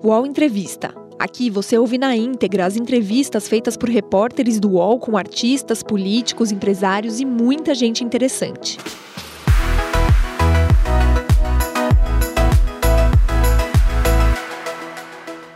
UOL Entrevista. Aqui você ouve na íntegra as entrevistas feitas por repórteres do UOL com artistas, políticos, empresários e muita gente interessante.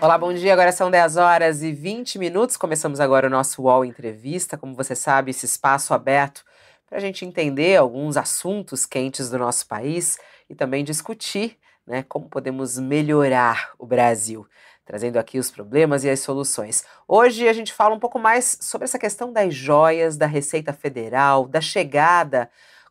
Olá, bom dia. Agora são 10 horas e 20 minutos. Começamos agora o nosso UOL Entrevista. Como você sabe, esse espaço aberto para a gente entender alguns assuntos quentes do nosso país e também discutir né, como podemos melhorar o Brasil, trazendo aqui os problemas e as soluções. Hoje a gente fala um pouco mais sobre essa questão das joias, da Receita Federal, da chegada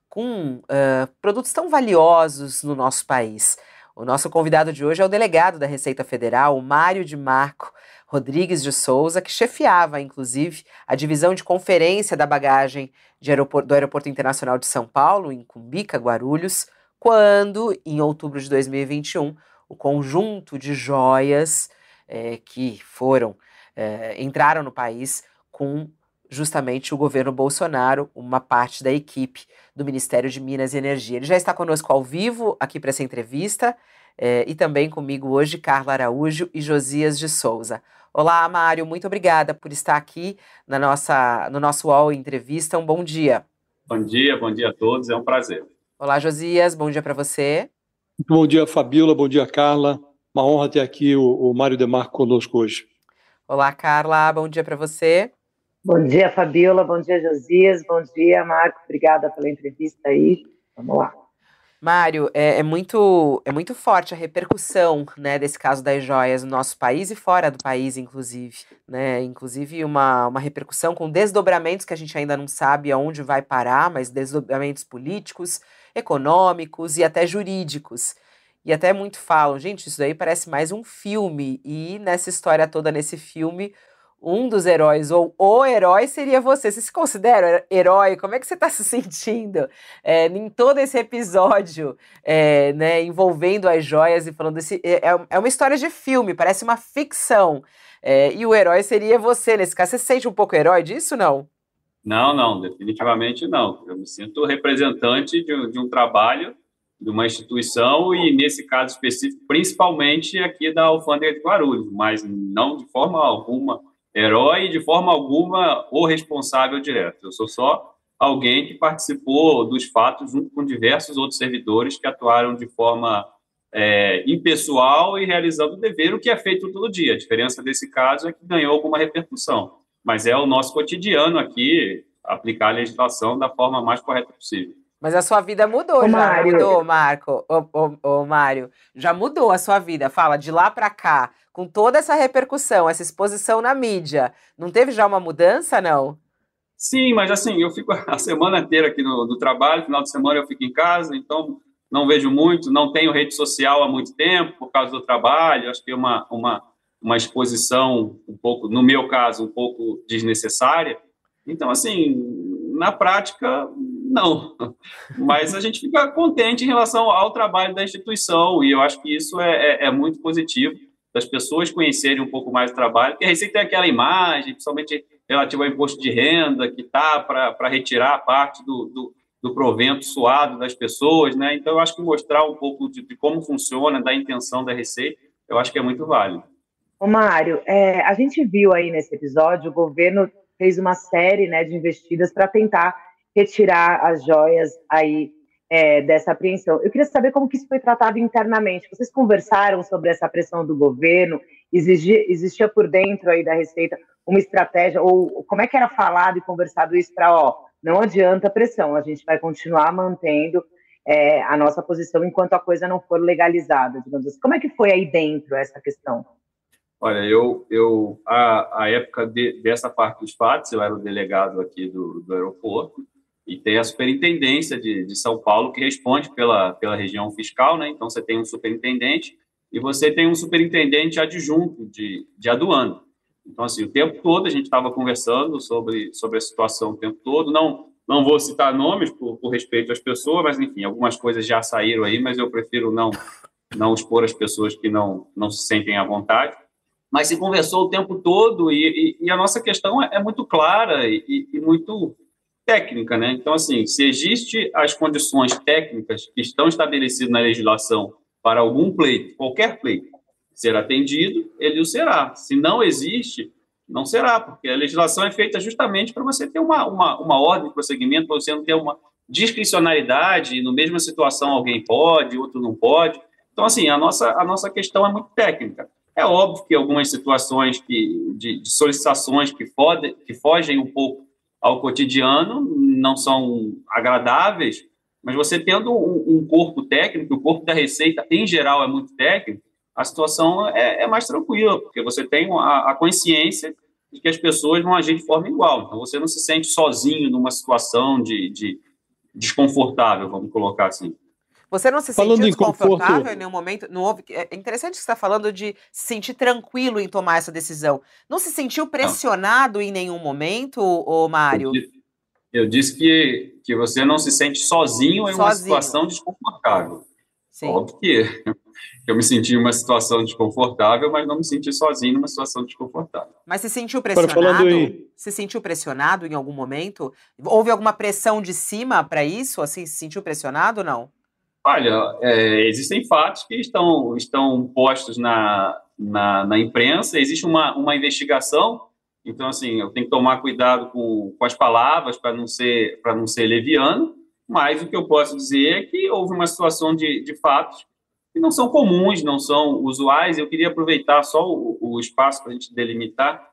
com uh, produtos tão valiosos no nosso país. O nosso convidado de hoje é o delegado da Receita Federal, Mário de Marco Rodrigues de Souza, que chefiava, inclusive, a divisão de conferência da bagagem aeroporto, do Aeroporto Internacional de São Paulo, em Cumbica, Guarulhos, quando, em outubro de 2021, o conjunto de joias é, que foram é, entraram no país com justamente o governo Bolsonaro, uma parte da equipe do Ministério de Minas e Energia. Ele já está conosco ao vivo aqui para essa entrevista é, e também comigo hoje Carla Araújo e Josias de Souza. Olá, Mário, muito obrigada por estar aqui na nossa, no nosso UOL Entrevista. Um bom dia. Bom dia, bom dia a todos, é um prazer. Olá, Josias, bom dia para você. Bom dia, Fabiola, bom dia, Carla. Uma honra ter aqui o, o Mário Demarco conosco hoje. Olá, Carla, bom dia para você. Bom dia, Fabiola, bom dia, Josias, bom dia, Marco, obrigada pela entrevista aí. Vamos lá. Mário, é, é, muito, é muito forte a repercussão né, desse caso das joias no nosso país e fora do país, inclusive. Né? Inclusive, uma, uma repercussão com desdobramentos que a gente ainda não sabe aonde vai parar, mas desdobramentos políticos, econômicos e até jurídicos. E até muito falam, gente, isso daí parece mais um filme. E nessa história toda, nesse filme, um dos heróis, ou o herói seria você. Você se considera herói? Como é que você está se sentindo é, em todo esse episódio, é, né, envolvendo as joias e falando desse. É, é, é uma história de filme, parece uma ficção. E o herói seria você nesse caso. Você se sente um pouco herói disso, não? Não, não, definitivamente não. Eu me sinto representante de, de um trabalho, de uma instituição e, nesse caso específico, principalmente aqui da Alfândega de Guarulhos, mas não de forma alguma herói de forma alguma o responsável direto. Eu sou só alguém que participou dos fatos junto com diversos outros servidores que atuaram de forma é, impessoal e realizando o dever, o que é feito todo dia. A diferença desse caso é que ganhou alguma repercussão, mas é o nosso cotidiano aqui aplicar a legislação da forma mais correta possível. Mas a sua vida mudou, Ô, já Mário. mudou, Marco. Ô, ô, ô, Mário, já mudou a sua vida. Fala, de lá para cá, com toda essa repercussão, essa exposição na mídia, não teve já uma mudança, não? Sim, mas assim, eu fico a semana inteira aqui no, no trabalho, final de semana eu fico em casa, então não vejo muito, não tenho rede social há muito tempo por causa do trabalho, acho que é uma, uma, uma exposição um pouco, no meu caso, um pouco desnecessária. Então, assim, na prática, não. Mas a gente fica contente em relação ao trabalho da instituição, e eu acho que isso é, é, é muito positivo, das pessoas conhecerem um pouco mais o trabalho, porque a Receita tem aquela imagem, principalmente relativa ao imposto de renda, que está para retirar parte do, do, do, provento suado das pessoas, né? Então, eu acho que mostrar um pouco de, de como funciona, da intenção da Receita, eu acho que é muito válido. Ô, Mário, é, a gente viu aí nesse episódio, o governo fez uma série né, de investidas para tentar retirar as joias aí é, dessa apreensão. Eu queria saber como que isso foi tratado internamente. Vocês conversaram sobre essa pressão do governo? Existia, existia por dentro aí da Receita uma estratégia? Ou como é que era falado e conversado isso para, ó, não adianta a pressão, a gente vai continuar mantendo é, a nossa posição enquanto a coisa não for legalizada, digamos assim. Como é que foi aí dentro essa questão? Olha, eu, eu a, a época de, dessa parte dos fatos, eu era o delegado aqui do, do aeroporto, e tem a superintendência de, de São Paulo que responde pela, pela região fiscal, né? Então você tem um superintendente e você tem um superintendente adjunto de, de aduana. Então, assim, o tempo todo a gente estava conversando sobre, sobre a situação o tempo todo. Não, não vou citar nomes por, por respeito às pessoas, mas, enfim, algumas coisas já saíram aí, mas eu prefiro não, não expor as pessoas que não, não se sentem à vontade. Mas se conversou o tempo todo e, e, e a nossa questão é, é muito clara e, e muito técnica, né? Então, assim, se existe as condições técnicas que estão estabelecidas na legislação para algum pleito, qualquer pleito, ser atendido, ele o será. Se não existe, não será, porque a legislação é feita justamente para você ter uma, uma, uma ordem de prosseguimento, para você não ter uma discricionalidade, no mesma situação alguém pode, outro não pode. Então, assim, a nossa, a nossa questão é muito técnica. É óbvio que algumas situações que, de, de solicitações que, fode, que fogem um pouco ao cotidiano não são agradáveis, mas você tendo um, um, corpo técnico, o corpo da Receita, em geral, é muito técnico, a situação é, é mais tranquila, porque você tem a, a, consciência de que as pessoas vão agir de forma igual. Então, você não se sente sozinho numa situação de, de desconfortável, vamos colocar assim. Você não se falando sentiu desconfortável em, em nenhum momento? Não houve, é interessante que você está falando de se sentir tranquilo em tomar essa decisão. Não se sentiu pressionado não. em nenhum momento, ô Mário? Eu, disse que, que você não se sente sozinho em sozinho. uma situação desconfortável. Sim. Óbvio que eu me senti em uma situação desconfortável, mas não me senti sozinho numa situação desconfortável. Mas se sentiu pressionado? Em... Se sentiu pressionado em algum momento? Houve alguma pressão de cima para isso? Assim, se sentiu pressionado ou não? Olha, é, existem fatos que estão, estão postos na, na, na, imprensa, existe uma, uma investigação, então, assim, eu tenho que tomar cuidado com, com as palavras para não, ser, não ser leviano, mas o que eu posso dizer é que houve uma situação de, de fatos que não são comuns, não são usuais. Eu queria aproveitar só o, o espaço para a gente delimitar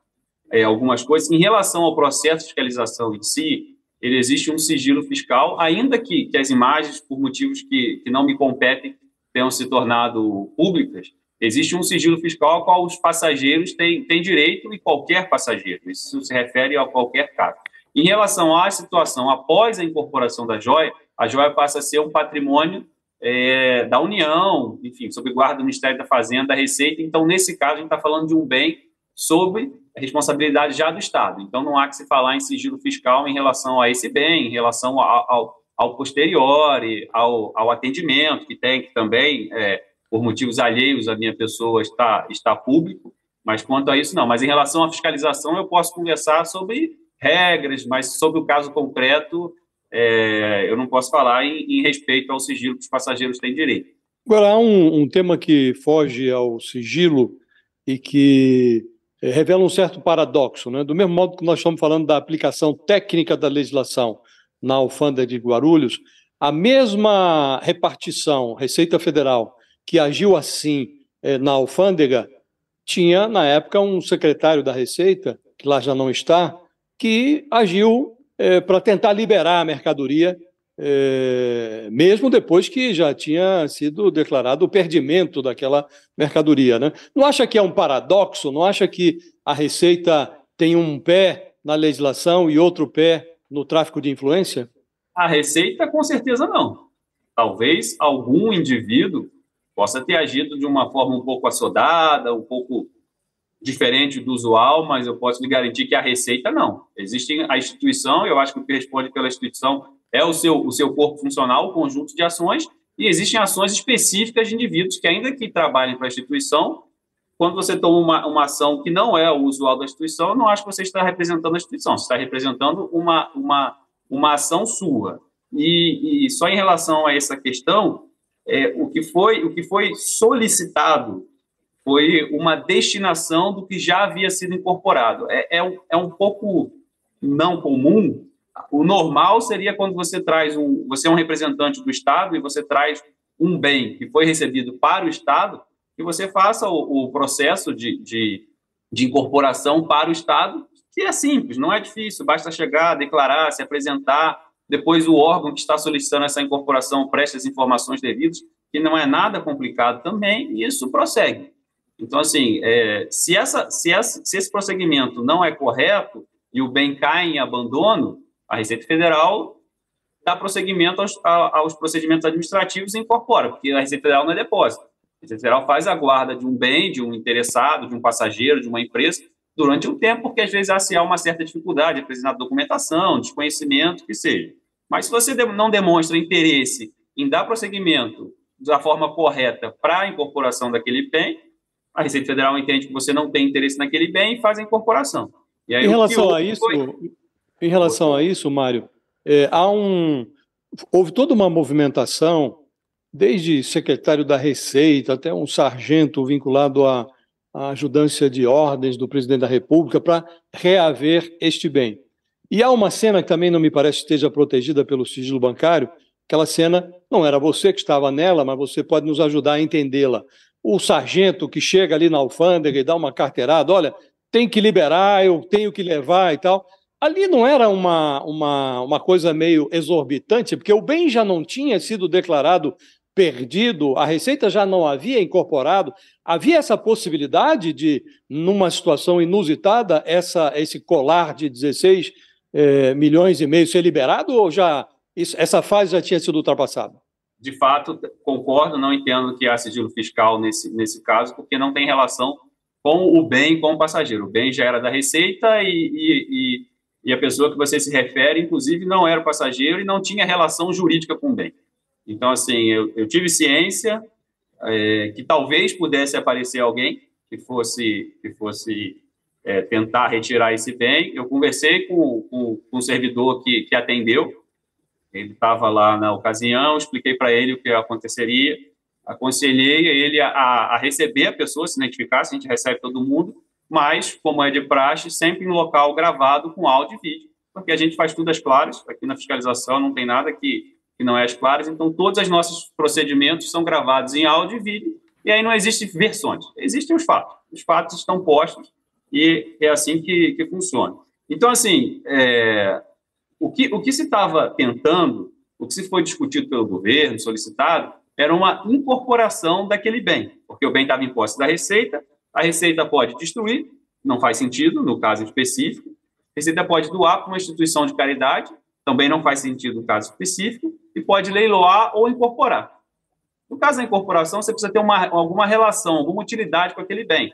é, algumas coisas. Em relação ao processo de fiscalização em si, ele existe um sigilo fiscal, ainda que, que as imagens, por motivos que, que não me competem, tenham se tornado públicas, existe um sigilo fiscal ao qual os passageiros têm, têm direito e qualquer passageiro. Isso se refere a qualquer caso. Em relação à situação após a incorporação da joia, a joia passa a ser um patrimônio é, da União, enfim, sob guarda do Ministério da Fazenda, da Receita. Então, nesse caso, a gente está falando de um bem responsabilidade já do Estado. Então, não há que se falar em sigilo fiscal em relação a esse bem, em relação ao, ao, ao posterior, ao, ao atendimento, que tem que também, é, por motivos alheios à minha pessoa, está, está público. Mas quanto a isso, não. Mas em relação à fiscalização, eu posso conversar sobre regras, mas sobre o caso concreto, é, eu não posso falar em, em, respeito ao sigilo que os passageiros têm direito. Agora, há um, um tema que foge ao sigilo e que revela um certo paradoxo. Né? Do mesmo modo que nós estamos falando da aplicação técnica da legislação na alfândega de Guarulhos, a mesma repartição, Receita Federal, que agiu assim é, na alfândega, tinha, na época, um secretário da Receita, que lá já não está, que agiu é, para tentar liberar a mercadoria é, mesmo depois que já tinha sido declarado o perdimento daquela mercadoria. Né? Não acha que é um paradoxo? Não acha que a Receita tem um pé na legislação e outro pé no tráfico de influência? A Receita, com certeza, não. Talvez algum indivíduo possa ter agido de uma forma um pouco assodada, um pouco diferente do usual, mas eu posso lhe garantir que a Receita não. Existe a instituição, eu acho que o que responde pela instituição é o seu, o seu corpo funcional, o conjunto de ações, e existem ações específicas de indivíduos que, ainda que trabalhem para a instituição, quando você toma uma, uma ação que não é o usual da instituição, eu não acho que você está representando a instituição, você está representando uma, uma, uma ação sua. E, e só em relação a essa questão, é, o, que foi, o que foi solicitado foi uma destinação do que já havia sido incorporado. É, é, é um pouco não comum o normal seria quando você traz um, você é um representante do Estado e você traz um bem que foi recebido para o Estado e você faça o, o processo de, de, de, incorporação para o Estado, que é simples, não é difícil, basta chegar, declarar, se apresentar, depois o órgão que está solicitando essa incorporação preste as informações devidas, que não é nada complicado também, e isso prossegue. Então, assim, é, se, essa, se, essa, se esse prosseguimento não é correto e o bem cai em abandono, a Receita Federal dá prosseguimento aos, aos procedimentos administrativos e incorpora, porque a Receita Federal não é depósito. A Receita Federal faz a guarda de um bem, de um interessado, de um passageiro, de uma empresa, durante um tempo, porque às vezes há uma certa dificuldade, apresentar documentação, desconhecimento, que seja. Mas se você não demonstra interesse em dar prosseguimento da forma correta para a incorporação daquele bem, a Receita Federal entende que você não tem interesse naquele bem e faz a incorporação. Aí, em relação a isso, foi... Em relação a isso, Mário, é, há um, houve toda uma movimentação desde secretário da Receita até um sargento vinculado à, à ajudância de ordens do presidente da República para reaver este bem. E há uma cena que também não me parece esteja protegida pelo sigilo bancário. Aquela cena não era você que estava nela, mas você pode nos ajudar a entendê-la. O sargento que chega ali na alfândega e dá uma carteirada, olha, tem que liberar, eu tenho que levar e tal. Ali não era uma, uma, uma coisa meio exorbitante, porque o bem já não tinha sido declarado perdido, a Receita já não havia incorporado. Havia essa possibilidade de, numa situação inusitada, essa, esse colar de 16 é, milhões e meio ser liberado ou já isso, essa fase já tinha sido ultrapassada? De fato, concordo, não entendo que há sigilo fiscal nesse, nesse caso, porque não tem relação com o bem com o passageiro. O bem já era da Receita e, e, e, a pessoa que você se refere, inclusive, não era passageiro e não tinha relação jurídica com o bem. Então, assim, eu, eu tive ciência é, que talvez pudesse aparecer alguém que fosse, que fosse é, tentar retirar esse bem. Eu conversei com, com, com o servidor que, que atendeu, ele estava lá na ocasião, expliquei para ele o que aconteceria, aconselhei ele a, a, receber a pessoa, se identificar, se a gente recebe todo mundo, mas, como é de praxe, sempre em local gravado com áudio e vídeo, porque a gente faz tudo às claras, aqui na fiscalização não tem nada que, que não é às claras, então todos os nossos procedimentos são gravados em áudio e vídeo, e aí não existem versões, existem os fatos, os fatos estão postos, e é assim que, que funciona. Então, assim, é, o, que, o que se estava tentando, o que se foi discutido pelo governo, solicitado, era uma incorporação daquele bem, porque o bem estava em posse da Receita, a Receita pode destruir, não faz sentido no caso específico, a Receita pode doar para uma instituição de caridade, também não faz sentido no caso específico, e pode leiloar ou incorporar. No caso da incorporação, você precisa ter uma, alguma relação, alguma utilidade com aquele bem.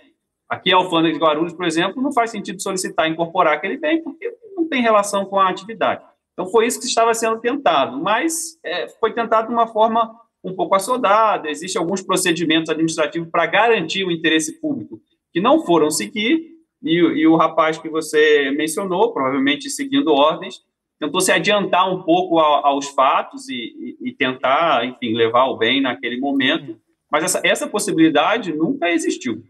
Aqui, a Alfândega de Guarulhos, por exemplo, não faz sentido solicitar incorporar aquele bem, porque não tem relação com a atividade. Então, foi isso que estava sendo tentado, mas é, foi tentado de uma forma um pouco assodada. Existem alguns procedimentos administrativos para garantir o interesse público que não foram seguir, e, e o rapaz que você mencionou, provavelmente seguindo ordens, tentou se adiantar um pouco a, aos fatos e, e, e, tentar, enfim, levar o bem naquele momento, mas essa, essa possibilidade nunca existiu.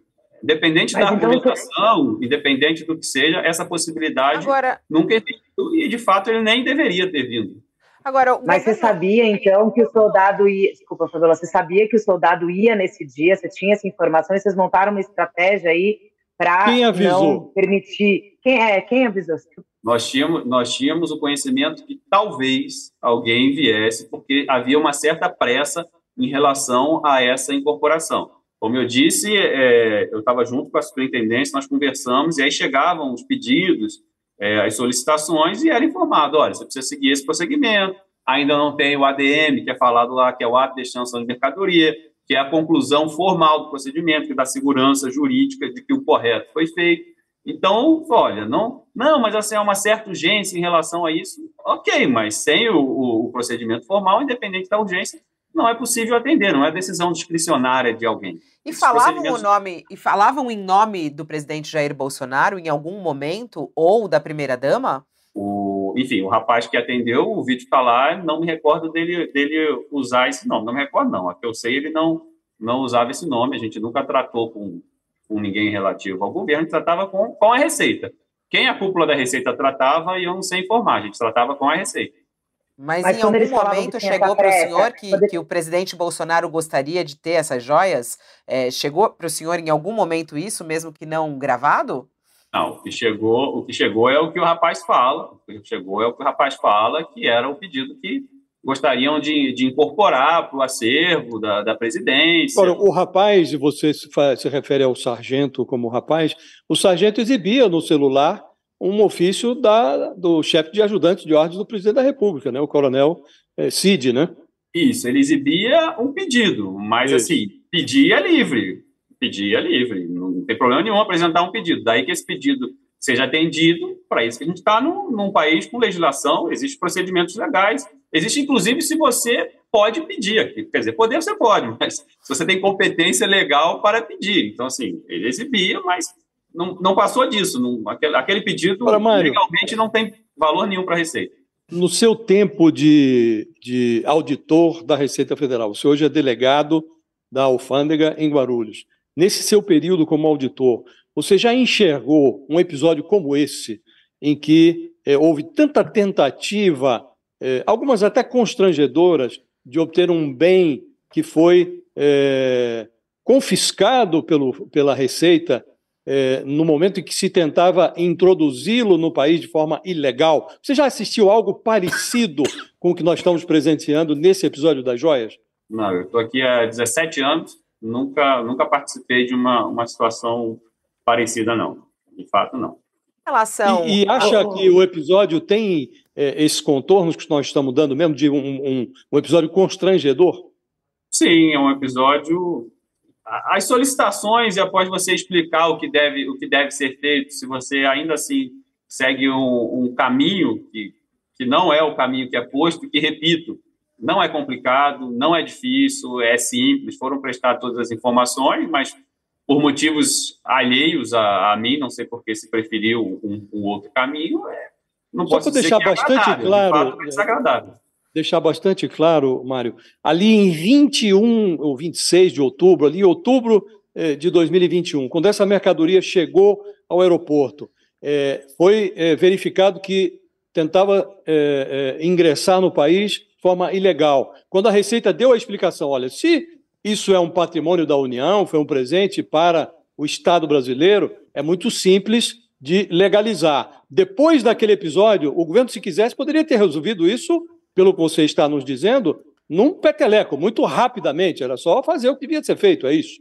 Independente Mas da então, argumentação, independente do que seja, essa possibilidade Agora... nunca existiu e, de fato, ele nem deveria ter vindo. Agora, Mas você sabia, então, que o soldado ia. Desculpa, Fabiola, você sabia que o soldado ia nesse dia? Você tinha essa informação e vocês montaram uma estratégia aí para não permitir. Quem é? Quem avisou? Nós tínhamos, nós tínhamos o conhecimento que talvez alguém viesse, porque havia uma certa pressa em relação a essa incorporação. Como eu disse, é, eu estava junto com a superintendência, nós conversamos, e aí chegavam os pedidos, é, as solicitações, e era informado, olha, você precisa seguir esse procedimento, ainda não tem o ADM, que é falado lá, que é o ato de extensão de mercadoria, que é a conclusão formal do procedimento, que dá segurança jurídica de que o correto foi feito. Então, olha, não, não, mas assim, há uma certa urgência em relação a isso. Ok, mas sem o, o, o procedimento formal, independente da urgência, não é possível atender, não é decisão discricionária de alguém. E falavam o nome, e falavam em nome do presidente Jair Bolsonaro em algum momento ou da primeira dama? O, enfim, o rapaz que atendeu, o vídeo está lá, não me recordo dele, dele usar esse nome, não me recordo não. A que eu sei, ele não não usava esse nome, a gente nunca tratou com, com ninguém relativo ao governo, a gente tratava com, com a Receita. Quem a cúpula da Receita tratava, eu não sei informar, a gente tratava com a Receita. Mas, Mas em algum momento chegou para o senhor que, poder... que o presidente Bolsonaro gostaria de ter essas joias? É, chegou para o senhor em algum momento isso, mesmo que não gravado? Não, o que chegou, o que chegou é o que o rapaz fala. O que chegou é o que o rapaz fala, que era o pedido que gostariam de, de incorporar para o acervo da, da presidência. Ora, o rapaz, você se, faz, se refere ao sargento como rapaz, o sargento exibia no celular um ofício da, do chefe de ajudante de ordens do presidente da República, né, o coronel é, Cid, né? Isso, ele exibia um pedido, mas Isso. assim, pedia livre, pedia livre, não tem problema nenhum apresentar um pedido. Daí que esse pedido seja atendido, para isso que a gente está num, num país com legislação, existem procedimentos legais, existe inclusive se você pode pedir aqui, quer dizer, poder você pode, mas se você tem competência legal para pedir. Então, assim, ele exibia, mas não, não passou disso. Não, aquele, aquele pedido Para, legalmente não tem valor nenhum para a Receita. no seu tempo de, de auditor da Receita Federal, você hoje é delegado da alfândega em Guarulhos. Nesse seu período como auditor, você já enxergou um episódio como esse, em que é, houve tanta tentativa, é, algumas até constrangedoras, de obter um bem que foi é, confiscado pelo, pela Receita é, no momento em que se tentava introduzi-lo no país de forma ilegal. Você já assistiu algo parecido com o que nós estamos presenciando nesse episódio das joias? Não, eu estou aqui há 17 anos, nunca, nunca participei de uma, uma situação parecida, não. De fato, não. Relação... E, e acha que o episódio tem é, esses contornos que nós estamos dando mesmo, de um, um, um episódio constrangedor? Sim, é um episódio as solicitações e após você explicar o que deve, o que deve ser feito, se você ainda assim segue um, um caminho que, que não é o caminho que é posto, que, repito, não é complicado, não é difícil, é simples, foram prestar todas as informações, mas por motivos alheios a, a mim, não sei por que se preferiu um, um outro caminho, é, não Só posso deixar dizer bastante é claro, fato, é. desagradável deixar bastante claro, Mário, ali em 21 ou 26 de outubro, ali em outubro eh, de 2021, quando essa mercadoria chegou ao aeroporto, eh, foi eh, verificado que tentava ingressar no país de forma ilegal. Quando a Receita deu a explicação, olha, se isso é um patrimônio da União, foi um presente para o Estado brasileiro, é muito simples de legalizar. Depois daquele episódio, o governo, se quisesse, poderia ter resolvido isso pelo que você está nos dizendo, num peteleco, muito rapidamente. Era só fazer o que devia ser feito, é isso?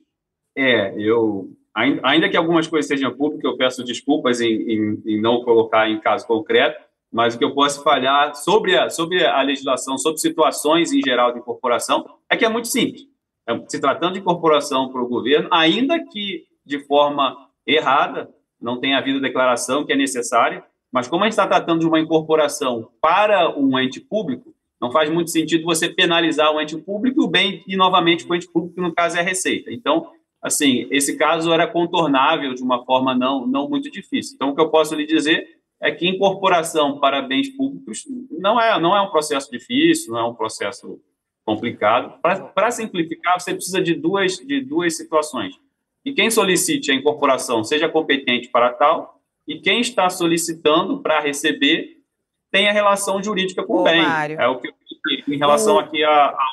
É, eu. Ainda que algumas coisas sejam públicas, eu peço desculpas em, em, em não colocar em caso concreto, mas o que eu posso falhar sobre a, sobre a legislação, sobre situações em geral de incorporação, é que é muito simples. É, se tratando de incorporação para o governo, ainda que de forma errada, não tenha havido declaração que é necessária, mas como a gente está tratando de uma incorporação para um ente público, não faz muito sentido você penalizar o ente público o bem e novamente o ente público, que no caso é a Receita. Então, assim, esse caso era contornável de uma forma não, não muito difícil. Então, o que eu posso lhe dizer é que incorporação para bens públicos não é, não é um processo difícil, não é um processo complicado. Para simplificar, você precisa de duas, de duas situações. E quem solicite a incorporação seja competente para tal, e quem está solicitando para receber tem a relação jurídica com o bem. Mário. É o que eu em relação o... aqui à, à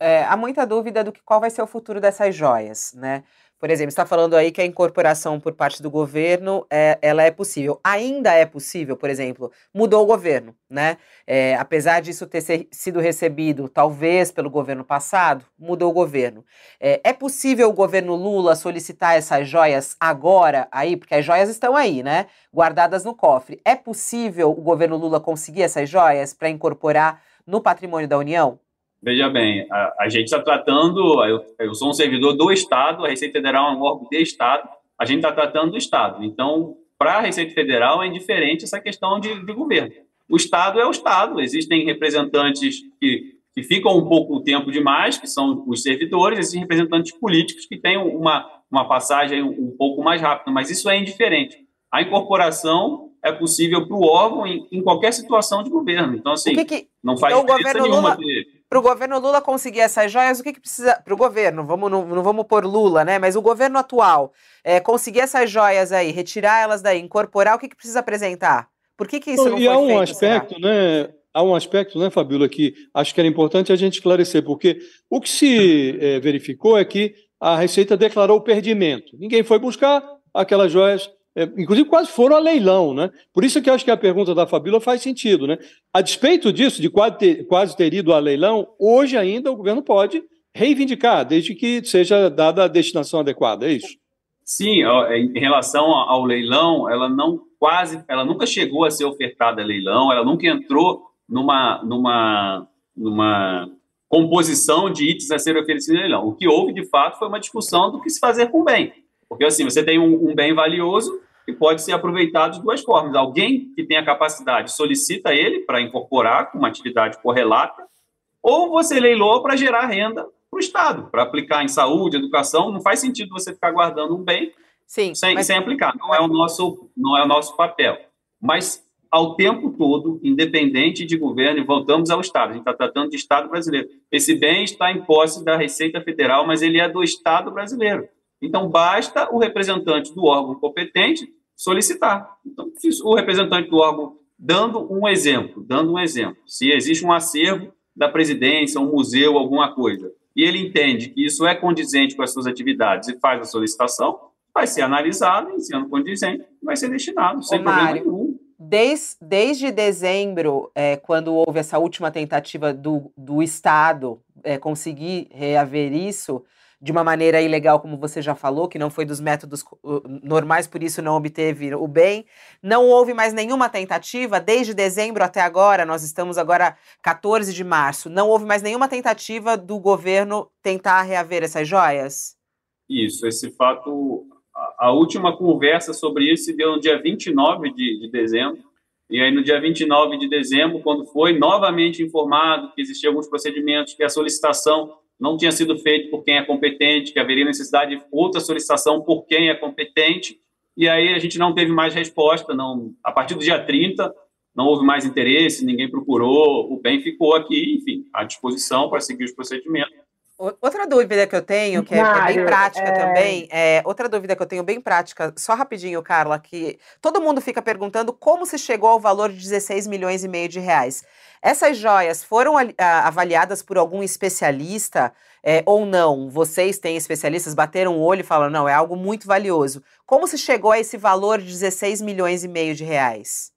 é, Há muita dúvida do que qual vai ser o futuro dessas joias, né? Por exemplo, está falando aí que a incorporação por parte do governo é, ela é possível. Ainda é possível, por exemplo, mudou o governo, né? É, apesar disso ter ser, sido recebido, talvez, pelo governo passado, mudou o governo. É, é, possível o governo Lula solicitar essas joias agora aí, porque as joias estão aí, né? Guardadas no cofre. É possível o governo Lula conseguir essas joias para incorporar no patrimônio da União? Veja bem, a, a gente está tratando, eu, eu, sou um servidor do Estado, a Receita Federal é um órgão de Estado, a gente está tratando do Estado. Então, para a Receita Federal é indiferente essa questão de, de, governo. O Estado é o Estado, existem representantes que, que ficam um pouco tempo demais, que são os servidores, existem representantes políticos que têm uma, uma passagem um, um pouco mais rápida, mas isso é indiferente. A incorporação é possível para o órgão em, em, qualquer situação de governo. Então, assim, que que... não faz então, diferença nenhuma Lula... de para o governo Lula conseguir essas joias, o que, que precisa. Para o governo, vamos, não, não, vamos pôr Lula, né? Mas o governo atual, é, conseguir essas joias aí, retirar elas daí, incorporar, o que, que precisa apresentar? Por que, que isso não, e foi há um feito, aspecto, será? né? Há um aspecto, né, Fabíola, que acho que era importante a gente esclarecer, porque o que se é, verificou é que a Receita declarou perdimento. Ninguém foi buscar aquelas joias inclusive quase foram a leilão, né? Por isso que eu acho que a pergunta da Fabíola faz sentido, né? A despeito disso, de quase ter, quase ter ido a leilão, hoje ainda o governo pode reivindicar, desde que seja dada a destinação adequada, é isso? Sim, em relação ao leilão, ela não quase, ela nunca chegou a ser ofertada a leilão, ela nunca entrou numa, numa, numa composição de itens a ser oferecido a leilão. O que houve, de fato, foi uma discussão do que se fazer com o bem. Porque, assim, você tem um, um bem valioso, que pode ser aproveitado de duas formas. Alguém que tem a capacidade solicita ele para incorporar com uma atividade correlata, ou você leiloa para gerar renda para o Estado, para aplicar em saúde, educação. Não faz sentido você ficar guardando um bem Sim, sem, mas... sem aplicar. Não é, o nosso, não é o nosso papel. Mas ao tempo todo, independente de governo, e voltamos ao Estado. A gente está tratando de Estado brasileiro. Esse bem está em posse da Receita Federal, mas ele é do Estado brasileiro. Então, basta o representante do órgão competente solicitar. Então, o representante do órgão, dando um exemplo, dando um exemplo, se existe um acervo da presidência, um museu, alguma coisa, e ele entende que isso é condizente com as suas atividades e faz a solicitação, vai ser analisado, e sendo condizente, vai ser destinado, sem Ô, problema Mário, nenhum. Desde, desde dezembro, é, quando houve essa última tentativa do, do Estado é, conseguir reaver isso, de uma maneira ilegal, como você já falou, que não foi dos métodos normais, por isso não obteve o bem. Não houve mais nenhuma tentativa, desde dezembro até agora, nós estamos agora 14 de março, não houve mais nenhuma tentativa do governo tentar reaver essas joias? Isso, esse fato, a, última conversa sobre isso se deu no dia 29 de, de dezembro, e aí, no dia 29 de dezembro, quando foi novamente informado que existiam alguns procedimentos, que a solicitação não tinha sido feito por quem é competente, que haveria necessidade de outra solicitação por quem é competente, e aí a gente não teve mais resposta, não, a partir do dia 30 não houve mais interesse, ninguém procurou, o bem ficou aqui, enfim, à disposição para seguir os procedimentos. Outra dúvida que eu tenho, que é, Mário, bem prática é... também, é outra dúvida que eu tenho bem prática, só rapidinho, Carla, que todo mundo fica perguntando como se chegou ao valor de 16 milhões e meio de reais. Essas joias foram avaliadas por algum especialista é, ou não? Vocês têm especialistas, bateram o olho e falaram, não, é algo muito valioso. Como se chegou a esse valor de 16 milhões e meio de reais?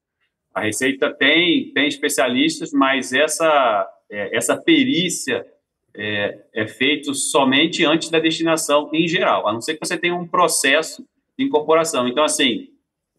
A Receita tem, tem especialistas, mas essa, é, essa perícia é, é feito somente antes da destinação em geral, a não ser que você tenha um processo de incorporação. Então, assim,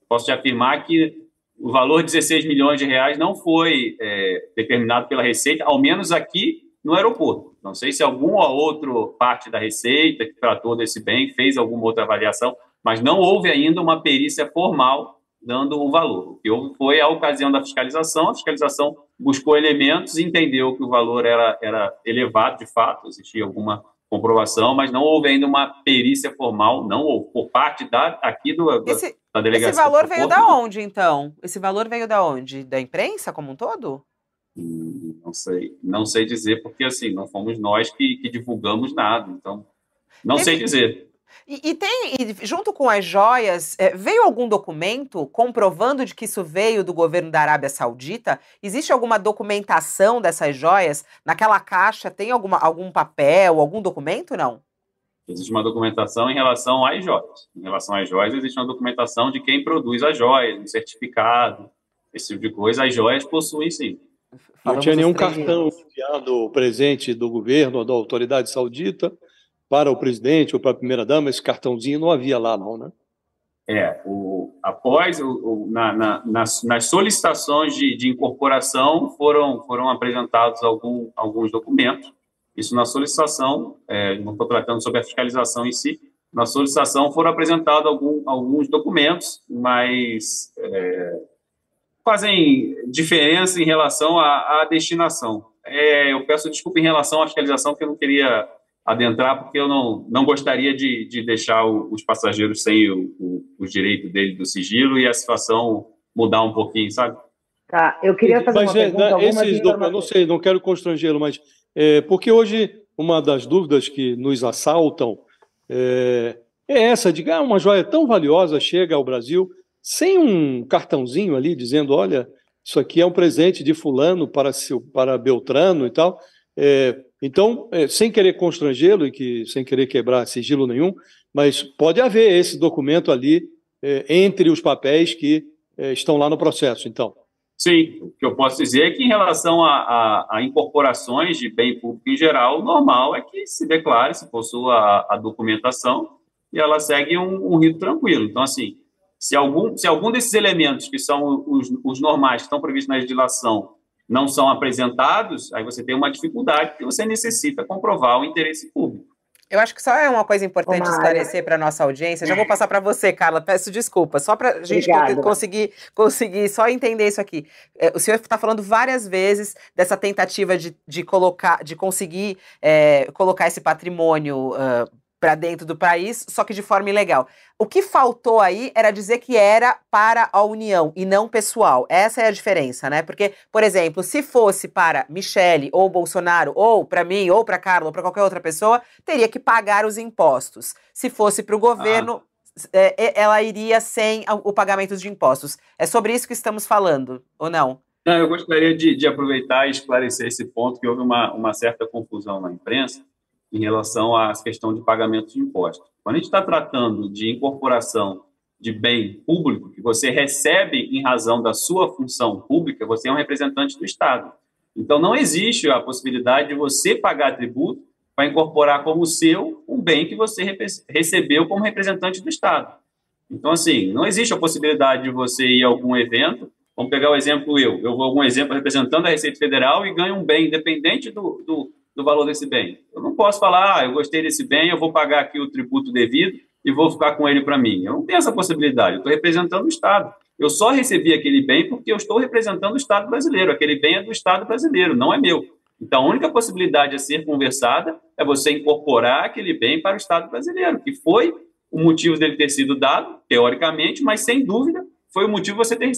posso te afirmar que o valor de 16 milhões de reais não foi é, determinado pela Receita, ao menos aqui no aeroporto. Não sei se alguma outra parte da Receita que tratou desse bem fez alguma outra avaliação, mas não houve ainda uma perícia formal dando o valor. O que houve foi a ocasião da fiscalização, a fiscalização buscou elementos e entendeu que o valor era, era elevado de fato, existia alguma comprovação, mas não houve ainda uma perícia formal, não houve, por parte da, aqui do, esse, da delegacia. Esse valor veio da onde, então? Esse valor veio da onde? Da imprensa como um todo? Hum, não sei, não sei dizer, porque assim, não fomos nós que, que divulgamos nada, então não sei dizer. E, e tem, e junto com as joias, é, veio algum documento comprovando de que isso veio do governo da Arábia Saudita? Existe alguma documentação dessas joias? Naquela caixa tem alguma, algum papel, algum documento, não? Existe uma documentação em relação às joias. Em relação às joias, existe uma documentação de quem produz as joias, um certificado, esse tipo de coisa. As joias possuem sim. Não tinha nenhum cartão enviado presente do governo ou da autoridade saudita para o presidente ou para a primeira-dama, esse cartãozinho não havia lá, não, né? É, o, após, o, o, na, na, nas, nas, solicitações de, de, incorporação foram, foram apresentados algum, alguns documentos. Isso na solicitação, é, não estou tratando sobre a fiscalização em si, na solicitação foram apresentados algum, alguns documentos, mas é, fazem diferença em relação à, à destinação. É, eu peço desculpa em relação à fiscalização, que eu não queria adentrar, porque eu não, não gostaria de, de deixar o, os passageiros sem o, o, o, direito dele do sigilo e a situação mudar um pouquinho, sabe? Tá, eu queria fazer mas, uma é, pergunta. Esses eu não sei, não quero constrangê-lo, mas é, porque hoje uma das dúvidas que nos assaltam é, é essa de ah, uma joia tão valiosa chega ao Brasil sem um cartãozinho ali dizendo, olha, isso aqui é um presente de fulano para, para Beltrano e tal. É, então, é, sem querer constrangê-lo e que sem querer quebrar sigilo nenhum, mas pode haver esse documento ali é, entre os papéis que é, estão lá no processo, então. Sim, o que eu posso dizer é que em relação a, a, a incorporações de bem público em geral, o normal é que se declare, se possua a, a documentação e ela segue um, um, rito tranquilo. Então, assim, se algum, se algum desses elementos que são os, os normais que estão previstos na legislação não são apresentados, aí você tem uma dificuldade, porque você necessita comprovar o interesse público. Eu acho que só é uma coisa importante esclarecer para a nossa audiência. Já vou passar para você, Carla. Peço desculpa, só para a gente Obrigada. conseguir, conseguir só entender isso aqui. É, o senhor está falando várias vezes dessa tentativa de, de colocar, de conseguir é, colocar esse patrimônio uh, para dentro do país, só que de forma ilegal. O que faltou aí era dizer que era para a União e não pessoal. Essa é a diferença, né? Porque, por exemplo, se fosse para Michele ou Bolsonaro, ou para mim, ou para Carlos, ou para qualquer outra pessoa, teria que pagar os impostos. Se fosse para o governo, ah. é, ela iria sem o pagamento de impostos. É sobre isso que estamos falando, ou não? Não, eu gostaria de, de aproveitar e esclarecer esse ponto, que houve uma, uma certa confusão na imprensa em relação à questão de pagamento de impostos. Quando a gente está tratando de incorporação de bem público que você recebe em razão da sua função pública, você é um representante do Estado. Então, não existe a possibilidade de você pagar tributo para incorporar como seu um bem que você recebeu como representante do Estado. Então, assim, não existe a possibilidade de você ir a algum evento. Vamos pegar o exemplo eu. Eu vou algum exemplo representando a Receita Federal e ganho um bem, independente do, do do valor desse bem. Eu não posso falar, ah, eu gostei desse bem, eu vou pagar aqui o tributo devido e vou ficar com ele para mim. Eu não tenho essa possibilidade, eu estou representando o Estado. Eu só recebi aquele bem porque eu estou representando o Estado brasileiro. Aquele bem é do Estado brasileiro, não é meu. Então, a única possibilidade a ser conversada é você incorporar aquele bem para o Estado brasileiro, que foi o motivo dele ter sido dado, teoricamente, mas sem dúvida foi o motivo você ter,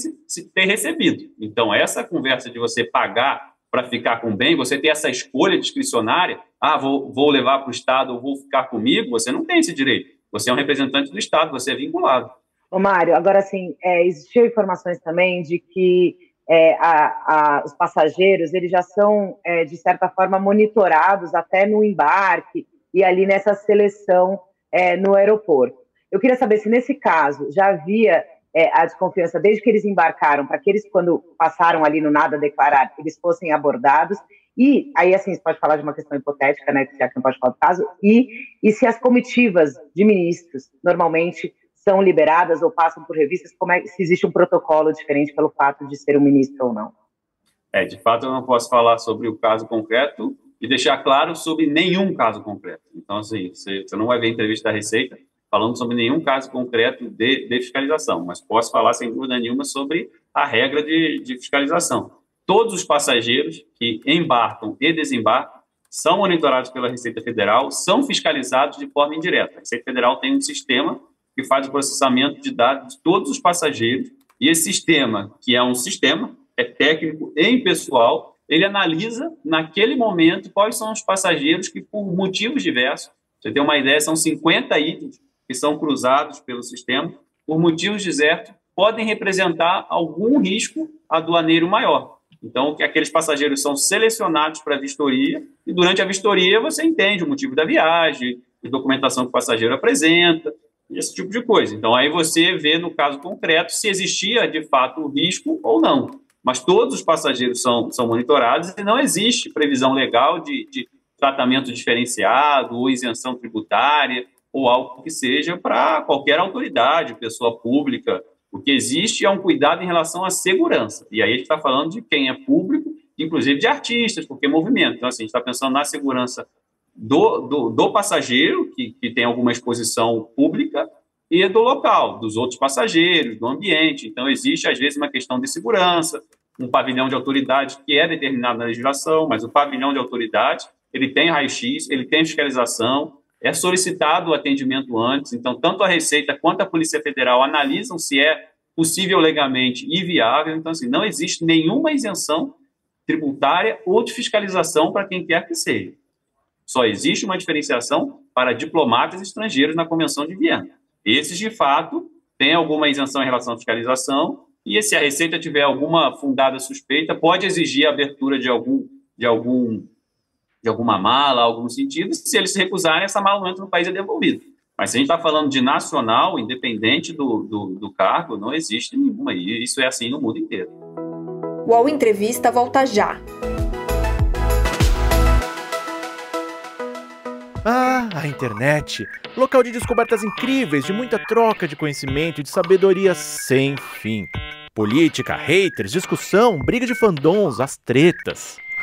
ter recebido. Então, essa conversa de você pagar para ficar com bem, você tem essa escolha discricionária, ah, vou, vou levar para o Estado ou vou ficar comigo, você não tem esse direito. Você é um representante do Estado, você é vinculado. Ô, Mário, agora sim, é, existiam informações também de que é, a, a, os passageiros eles já são, é, de certa forma, monitorados até no embarque e ali nessa seleção é, no aeroporto. Eu queria saber se nesse caso já havia é, a desconfiança desde que eles embarcaram, para que eles, quando passaram ali no nada declarar, eles fossem abordados. E aí, assim, você pode falar de uma questão hipotética, né, já que não pode falar do caso, e, e se as comitivas de ministros normalmente são liberadas ou passam por revistas, como é, se existe um protocolo diferente pelo fato de ser um ministro ou não? É, de fato, eu não posso falar sobre o caso concreto e deixar claro sobre nenhum caso concreto. Então, assim, você, você não vai ver entrevista da Receita, falando sobre nenhum caso concreto de, de, fiscalização, mas posso falar sem dúvida nenhuma sobre a regra de, de fiscalização. Todos os passageiros que embarcam e desembarcam são monitorados pela Receita Federal, são fiscalizados de forma indireta. A Receita Federal tem um sistema que faz o processamento de dados de todos os passageiros, e esse sistema, que é um sistema, é técnico e impessoal, ele analisa naquele momento quais são os passageiros que, por motivos diversos, você tem uma ideia, são 50 itens que são cruzados pelo sistema, por motivos desertos, podem representar algum risco aduaneiro maior. Então, que aqueles passageiros são selecionados para a vistoria e durante a vistoria você entende o motivo da viagem, a documentação que o passageiro apresenta, esse tipo de coisa. Então, aí você vê no caso concreto se existia de fato o risco ou não. Mas todos os passageiros são, são monitorados e não existe previsão legal de, de tratamento diferenciado ou isenção tributária ou algo que seja para qualquer autoridade, pessoa pública. O que existe é um cuidado em relação à segurança. E aí a gente está falando de quem é público, inclusive de artistas, porque é movimento. Então, assim, a gente está pensando na segurança do, do, do passageiro, que, que tem alguma exposição pública, e do local, dos outros passageiros, do ambiente. Então, existe, às vezes, uma questão de segurança, um pavilhão de autoridade que é determinado na legislação, mas o pavilhão de autoridade, ele tem raio-x, ele tem fiscalização, é solicitado o atendimento antes, então tanto a Receita quanto a Polícia Federal analisam se é possível legalmente e viável, então assim, não existe nenhuma isenção tributária ou de fiscalização para quem quer que seja. Só existe uma diferenciação para diplomatas estrangeiros na Convenção de Viena. Esses, de fato, têm alguma isenção em relação à fiscalização, e se a Receita tiver alguma fundada suspeita, pode exigir a abertura de algum, de algum de alguma mala, algum sentido, se eles se recusarem, essa mala não entra no país e é devolvida. Mas se a gente está falando de nacional, independente do, do, do, cargo, não existe nenhuma. E isso é assim no mundo inteiro. O UOL Entrevista volta já. Ah, a internet! Local de descobertas incríveis, de muita troca de conhecimento e de sabedoria sem fim. Política, haters, discussão, briga de fandons, as tretas.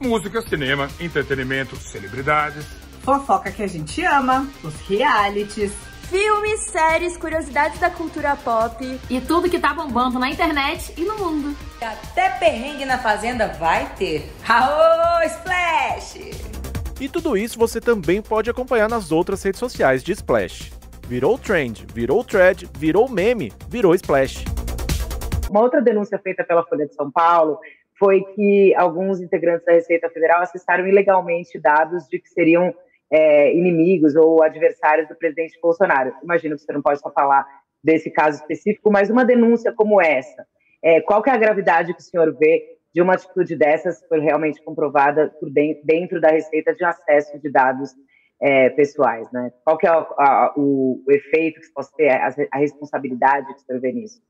Música, cinema, entretenimento, celebridades. Fofoca que a gente ama, os realities. Filmes, séries, curiosidades da cultura pop. E tudo que tá bombando na internet e no mundo. Até perrengue na fazenda vai ter. Aô, Splash! E tudo isso você também pode acompanhar nas outras redes sociais de Splash. Virou trend, virou thread, virou meme, virou Splash. Uma outra denúncia feita pela Folha de São Paulo foi que alguns integrantes da Receita Federal acessaram ilegalmente dados de que seriam é, inimigos ou adversários do presidente Bolsonaro. Imagino que você não pode só falar desse caso específico, mas uma denúncia como essa, é, qual que é a gravidade que o senhor vê de uma atitude dessas foi realmente comprovada por dentro, dentro da receita de acesso de dados é, pessoais, né? Qual que é a, a, o, o, efeito que você pode ter, a, a responsabilidade que o senhor vê nisso?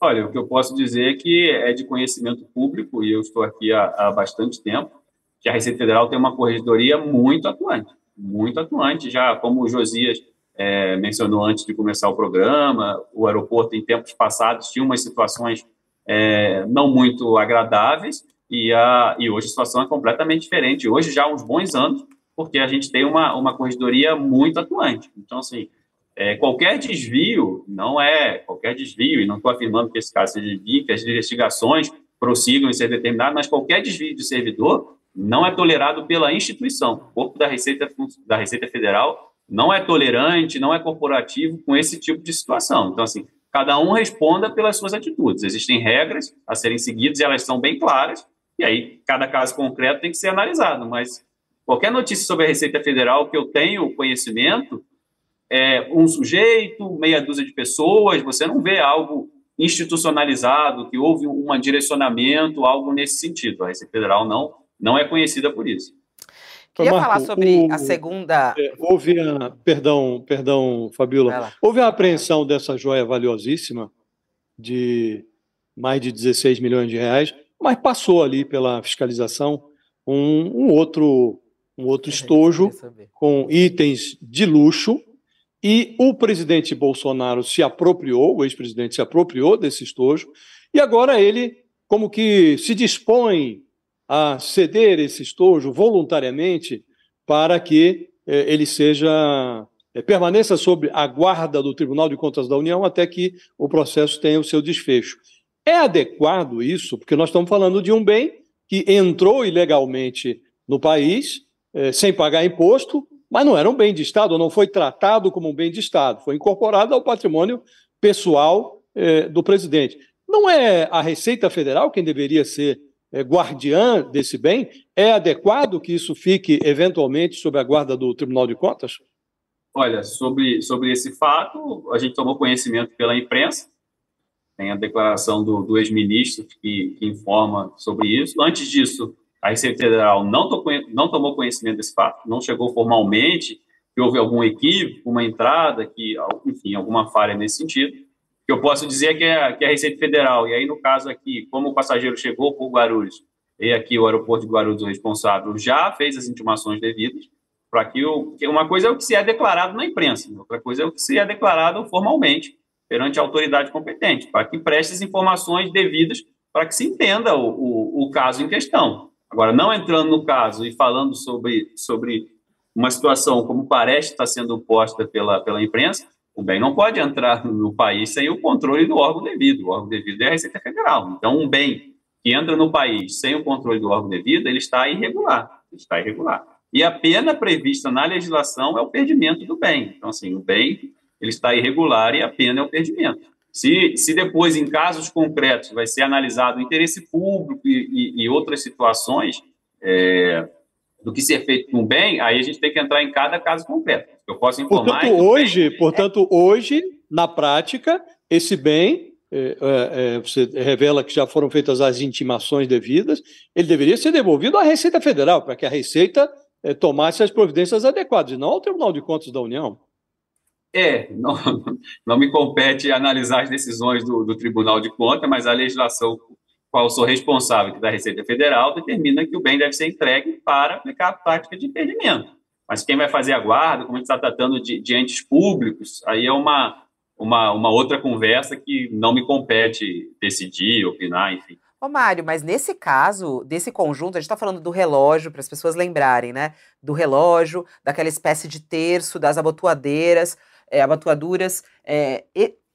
Olha, o que eu posso dizer é que é de conhecimento público, e eu estou aqui há, há bastante tempo, que a Receita Federal tem uma corregedoria muito atuante muito atuante, já como o Josias é, mencionou antes de começar o programa, o aeroporto em tempos passados tinha umas situações é, não muito agradáveis e, a, e hoje a situação é completamente diferente. Hoje já há uns bons anos, porque a gente tem uma, uma corredoria muito atuante. Então, assim, é, qualquer desvio, não é qualquer desvio, e não estou afirmando que esse caso seja desvio, que as investigações prossigam em ser determinadas, mas qualquer desvio de servidor não é tolerado pela instituição. O corpo da Receita, da Receita Federal não é tolerante, não é corporativo com esse tipo de situação. Então, assim, cada um responda pelas suas atitudes. Existem regras a serem seguidas e elas são bem claras, e aí cada caso concreto tem que ser analisado. Mas qualquer notícia sobre a Receita Federal que eu tenho conhecimento, é um sujeito, meia dúzia de pessoas, você não vê algo institucionalizado, que houve um direcionamento, algo nesse sentido. A Receita Federal não não é conhecida por isso. Queria Marco, falar sobre o, a segunda. É, houve a. Perdão, perdão, Fabiola. Houve a apreensão dessa joia valiosíssima de mais de 16 milhões de reais, mas passou ali pela fiscalização um, um outro, um outro estojo com itens de luxo. E o presidente Bolsonaro se apropriou, o ex-presidente se apropriou desse estojo, e agora ele, como que se dispõe a ceder esse estojo voluntariamente para que eh, ele seja eh, permaneça sob a guarda do Tribunal de Contas da União até que o processo tenha o seu desfecho. É adequado isso, porque nós estamos falando de um bem que entrou ilegalmente no país, eh, sem pagar imposto, mas não era um bem de Estado, não foi tratado como um bem de Estado, foi incorporado ao patrimônio pessoal do presidente. Não é a Receita Federal quem deveria ser é, guardiã desse bem, é adequado que isso fique eventualmente sob a guarda do Tribunal de Contas? Olha, sobre, sobre esse fato, a gente tomou conhecimento pela imprensa, tem a declaração do, do ex-ministro que, que, informa sobre isso. Antes disso, a Receita Federal não, não tomou conhecimento desse fato, não chegou formalmente que houve algum equívoco, uma entrada, que, enfim, alguma falha nesse sentido que eu posso dizer que é, que é a Receita Federal. E aí, no caso aqui, como o passageiro chegou por Guarulhos, e aqui o aeroporto de Guarulhos, o responsável, já fez as intimações devidas, para que o. Que uma coisa é o que se é declarado na imprensa, outra coisa é o que se é declarado formalmente perante a autoridade competente, para que preste as informações devidas para que se entenda o, o, o caso em questão. Agora, não entrando no caso e falando sobre, sobre uma situação como parece estar sendo posta pela, pela imprensa, o bem não pode entrar no país sem o controle do órgão devido. O órgão devido é a Receita Federal. Então, um bem que entra no país sem o controle do órgão devido, ele está irregular. Ele está irregular. E a pena prevista na legislação é o perdimento do bem. Então, assim, o bem ele está irregular e a pena é o perdimento. Se, se depois, em casos concretos, vai ser analisado o interesse público e, e, e outras situações, é, do que ser feito com bem, aí a gente tem que entrar em cada caso concreto. Eu posso informar. Portanto, hoje, bem, portanto, é... hoje, na prática, esse bem, é, é, é, você revela que já foram feitas as intimações devidas, ele deveria ser devolvido à Receita Federal, para que a Receita é, tomasse as providências adequadas, e não ao Tribunal de Contas da União. É, não, não me compete analisar as decisões do, do Tribunal de Contas, mas a legislação qual sou responsável da Receita Federal, determina que o bem deve ser entregue para aplicar a prática de impedimento. Mas quem vai fazer a guarda, como a gente está tratando de, de entes públicos, aí é uma, uma, uma outra conversa que não me compete decidir, opinar, enfim. Ô, Mário, mas nesse caso, desse conjunto, a gente está falando do relógio, para as pessoas lembrarem, né? Do relógio, daquela espécie de terço, das abotoadeiras, é, abotoaduras. É,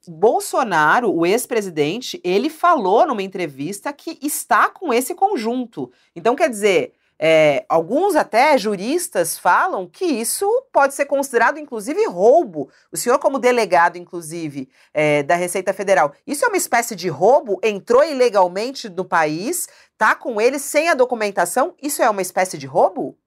Bolsonaro, o ex-presidente, ele falou numa entrevista que está com esse conjunto. Então, quer dizer, é, alguns até juristas falam que isso pode ser considerado, inclusive, roubo. O senhor, como delegado, inclusive, é, da Receita Federal, isso é uma espécie de roubo? Entrou ilegalmente no país, tá com ele sem a documentação? Isso é uma espécie de roubo?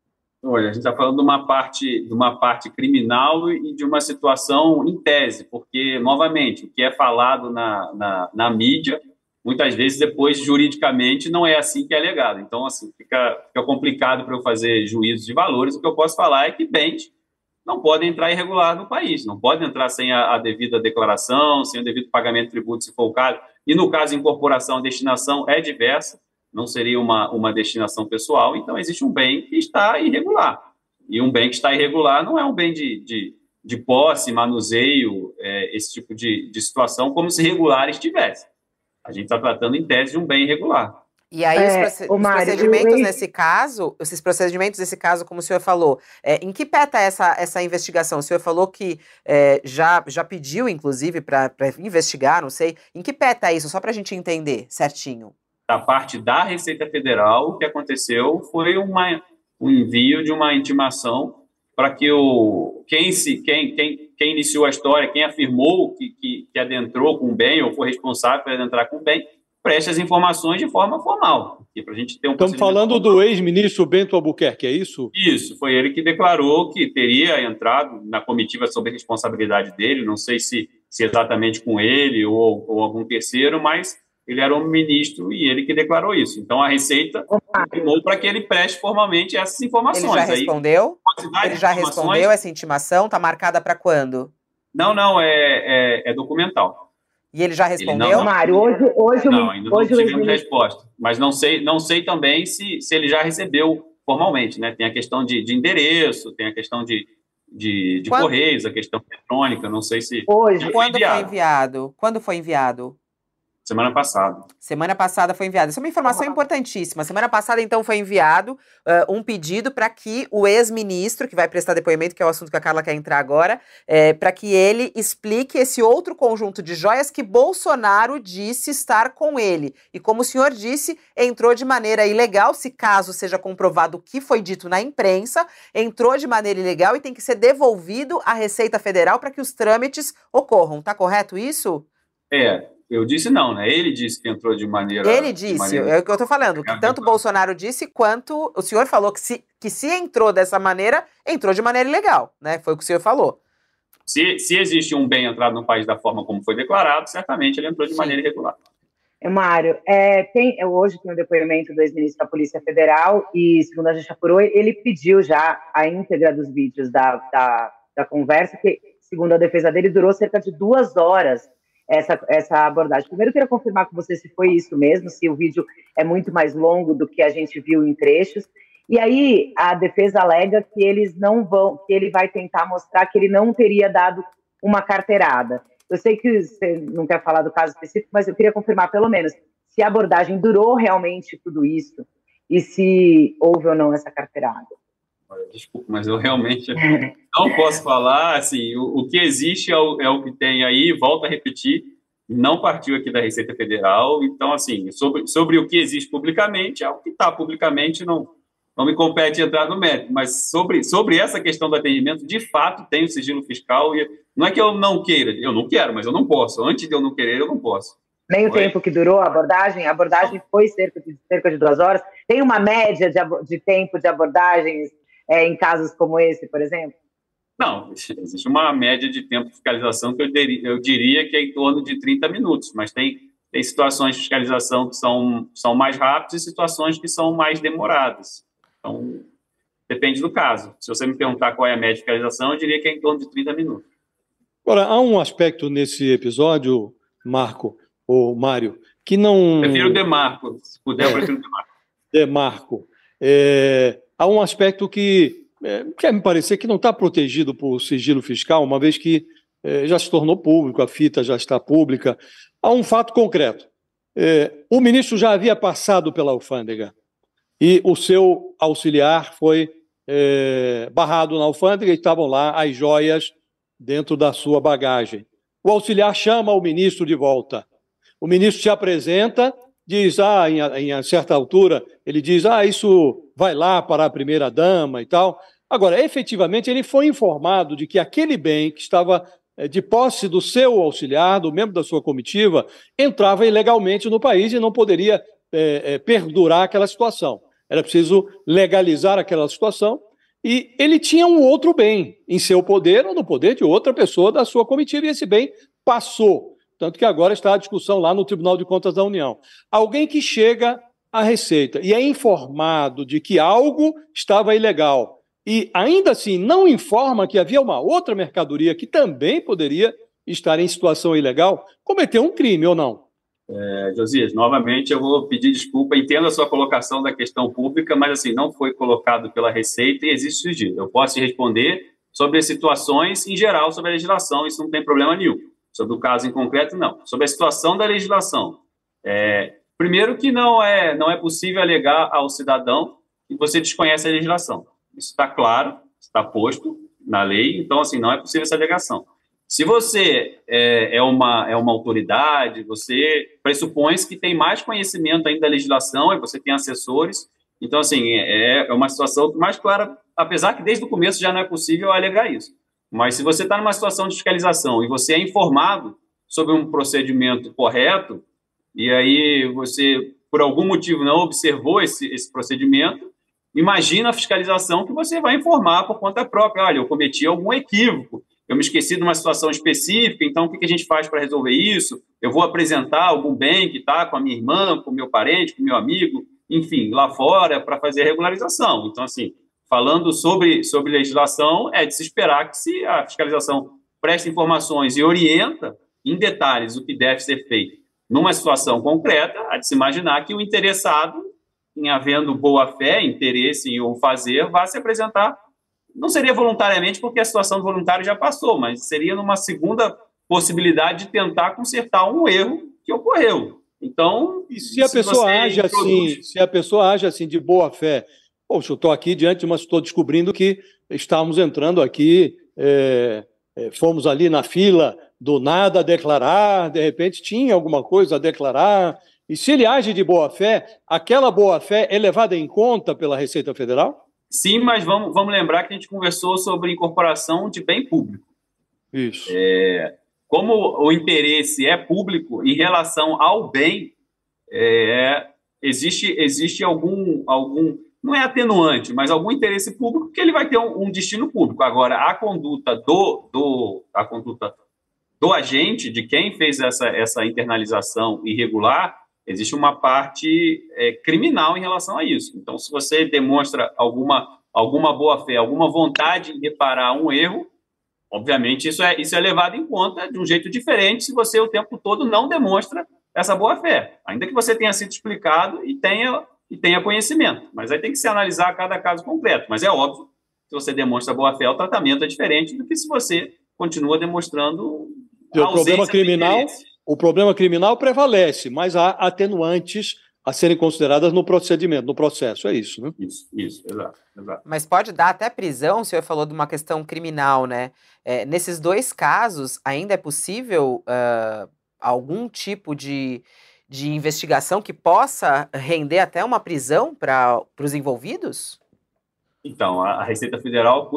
Olha, a gente está falando de uma parte de uma parte criminal e de uma situação em tese, porque novamente o que é falado na, na, na mídia muitas vezes depois juridicamente não é assim que é alegado. Então assim fica, fica complicado para eu fazer juízos de valores. O que eu posso falar é que bens não podem entrar irregular no país, não podem entrar sem a, a devida declaração, sem o devido pagamento de tributo, se for o caso. E no caso incorporação, a destinação é diversa não seria uma, uma destinação pessoal, então existe um bem que está irregular. E um bem que está irregular não é um bem de, de, de posse, manuseio, é, esse tipo de, de situação, como se regular estivesse. A gente está tratando em tese de um bem irregular. E aí, é, os, Mário, procedimentos eu... nesse caso, esses procedimentos nesse caso, como o senhor falou, é, em que peta essa, essa investigação? O senhor falou que é, já, já pediu, inclusive, para investigar, não sei. Em que peta isso? Só para a gente entender certinho da parte da Receita Federal, o que aconteceu foi uma, um envio de uma intimação para que o quem se quem, quem, quem iniciou a história, quem afirmou que, que, que adentrou com bem ou foi responsável por adentrar com bem, preste as informações de forma formal. E para a gente ter um Estamos falando formal. do ex-ministro Bento Albuquerque, é isso? Isso, foi ele que declarou que teria entrado na comitiva sob responsabilidade dele, não sei se, se exatamente com ele ou, ou algum terceiro, mas ele era um ministro e ele que declarou isso. Então a Receita confirmou para que ele preste formalmente essas informações. Ele já respondeu? Aí, ele já respondeu essa intimação? Está marcada para quando? Não, não, é, é, é, documental. E ele já respondeu? Ele não, Mário, hoje, hoje não, ainda hoje não tivemos resposta. Mas não sei, não sei também se, se ele já recebeu formalmente, né? Tem a questão de, de endereço, tem a questão de, de, de correios, a questão eletrônica, não sei se. Hoje, quando foi enviado? Quando foi enviado? Semana passada. Semana passada foi enviado. Essa é uma informação importantíssima. Semana passada, então, foi enviado uh, um pedido para que o ex-ministro, que vai prestar depoimento, que é o assunto que a Carla quer entrar agora, é, para que ele explique esse outro conjunto de joias que Bolsonaro disse estar com ele. E como o senhor disse, entrou de maneira ilegal, se caso seja comprovado o que foi dito na imprensa, entrou de maneira ilegal e tem que ser devolvido à Receita Federal para que os trâmites ocorram. Tá correto isso? É, eu disse não, né? Ele disse que entrou de maneira. Ele disse, maneira... é o que eu estou falando, que tanto Bolsonaro disse quanto o senhor falou que se, que se entrou dessa maneira, entrou de maneira ilegal, né? Foi o que o senhor falou. Se, se existe um bem entrado no país da forma como foi declarado, certamente ele entrou de Sim. maneira irregular. É, Mário, é, tem, hoje tem o um depoimento do ex-ministro da Polícia Federal e, segundo a gente apurou, ele pediu já a íntegra dos vídeos da, da, da conversa, que, segundo a defesa dele, durou cerca de duas horas essa, essa abordagem. Primeiro, eu queria confirmar com você se foi isso mesmo, se o vídeo é muito mais longo do que a gente viu em trechos. E aí a defesa alega que eles não vão, que ele vai tentar mostrar que ele não teria dado uma carteirada. Eu sei que você não quer falar do caso específico, mas eu queria confirmar pelo menos se a abordagem durou realmente tudo isso e se houve ou não essa carteirada. Desculpa, mas eu realmente não posso falar. Assim, o, o que existe é o, é o, que tem aí. Volto a repetir, não partiu aqui da Receita Federal. Então, assim, sobre, sobre o que existe publicamente, é o que está publicamente. Não, não me compete entrar no mérito. Mas sobre, sobre essa questão do atendimento, de fato, tem o sigilo fiscal. E não é que eu não queira, eu não quero, mas eu não posso. Antes de eu não querer, eu não posso. Nem o tempo que durou a abordagem, a abordagem foi cerca de, cerca de duas horas. Tem uma média de, de tempo de abordagens é, em casos como esse, por exemplo? Não, existe uma média de tempo de fiscalização que eu diria, eu diria que é em torno de 30 minutos, mas tem, tem situações de fiscalização que são, são mais rápidas e situações que são mais demoradas. Então, depende do caso. Se você me perguntar qual é a média de fiscalização, eu diria que é em torno de 30 minutos. Agora, há um aspecto nesse episódio, Marco, o Mário, que não. Prefiro o Demarco. Se puder, eu prefiro o Demarco. Demarco. É, há um aspecto que é, quer me parecer que não está protegido por sigilo fiscal, uma vez que é, já se tornou público, a fita já está pública. Há um fato concreto. É, o ministro já havia passado pela alfândega e o seu auxiliar foi é, barrado na alfândega e estavam lá as joias dentro da sua bagagem. O auxiliar chama o ministro de volta. O ministro se apresenta, diz, ah, em, em certa altura, ele diz, ah, isso vai lá para a primeira-dama e tal. Agora, efetivamente, ele foi informado de que aquele bem que estava é, de posse do seu auxiliar, do membro da sua comitiva, entrava ilegalmente no país e não poderia é, é, perdurar aquela situação. Era preciso legalizar aquela situação e ele tinha um outro bem em seu poder ou no poder de outra pessoa da sua comitiva, e esse bem passou. Tanto que agora está a discussão lá no Tribunal de Contas da União. Alguém que chega à Receita e é informado de que algo estava ilegal e ainda assim não informa que havia uma outra mercadoria que também poderia estar em situação ilegal, cometeu um crime ou não? É, Josias, novamente eu vou pedir desculpa, entendo a sua colocação da questão pública, mas assim, não foi colocado pela Receita e existe sigilo. Eu posso responder sobre situações em geral sobre a legislação, isso não tem problema nenhum. Sobre o caso em concreto, não. Sobre a situação da legislação. É, primeiro que não é, não é possível alegar ao cidadão que você desconhece a legislação. Isso está claro, está posto na lei, então assim, não é possível essa alegação. Se você é, é, uma, é uma autoridade, você pressupõe que tem mais conhecimento ainda da legislação e você tem assessores. Então, assim, é, é uma situação mais clara, apesar que desde o começo já não é possível alegar isso. Mas se você está numa situação de fiscalização e você é informado sobre um procedimento correto, e aí você, por algum motivo, não observou esse, esse procedimento, imagina a fiscalização que você vai informar por conta própria. Olha, eu cometi algum equívoco, eu me esqueci de uma situação específica, então o que a gente faz para resolver isso? Eu vou apresentar algum bem que está com a minha irmã, com o meu parente, com o meu amigo, enfim, lá fora, para fazer a regularização. Então, assim, falando sobre, sobre legislação, é de se esperar que se a fiscalização preste informações e orienta em detalhes o que deve ser feito numa situação concreta, há de se imaginar que o interessado, em havendo boa fé, interesse em o fazer, vá se apresentar não seria voluntariamente, porque a situação do voluntário já passou, mas seria numa segunda possibilidade de tentar consertar um erro que ocorreu. Então, e se a se pessoa age assim, se a pessoa age assim de boa fé, poxa, eu estou aqui diante, mas estou descobrindo que estávamos entrando aqui, é, é, fomos ali na fila do nada a declarar, de repente tinha alguma coisa a declarar. E se ele age de boa fé, aquela boa fé é levada em conta pela Receita Federal? Sim, mas vamos, vamos lembrar que a gente conversou sobre incorporação de bem público. Isso. É, como o interesse é público em relação ao bem, é, existe, existe algum, algum, não é atenuante, mas algum interesse público que ele vai ter um, um destino público. Agora, a conduta do, do, a conduta do agente, de quem fez essa, essa internalização irregular, existe uma parte é, criminal em relação a isso. Então, se você demonstra alguma, alguma boa fé, alguma vontade em reparar um erro, obviamente isso é, isso é levado em conta de um jeito diferente se você o tempo todo não demonstra essa boa fé, ainda que você tenha sido explicado e tenha, e tenha conhecimento. Mas aí tem que se analisar cada caso concreto. Mas é óbvio, se você demonstra boa fé, o tratamento é diferente do que se você continua demonstrando. O problema criminal o problema criminal prevalece, mas há atenuantes a serem consideradas no procedimento, no processo, é isso, né? Isso, isso, exato, exato. Mas pode dar até prisão, o senhor falou de uma questão criminal, né? É, nesses dois casos, ainda é possível uh, algum tipo de, de investigação que possa render até uma prisão para os envolvidos? Então, a Receita Federal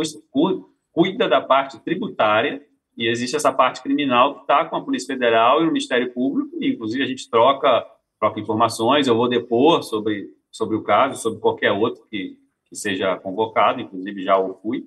cuida da parte tributária e existe essa parte criminal que está com a Polícia Federal e o Ministério Público, e inclusive a gente troca, troca informações, eu vou depor sobre, sobre o caso, sobre qualquer outro que, que seja convocado, inclusive já o fui.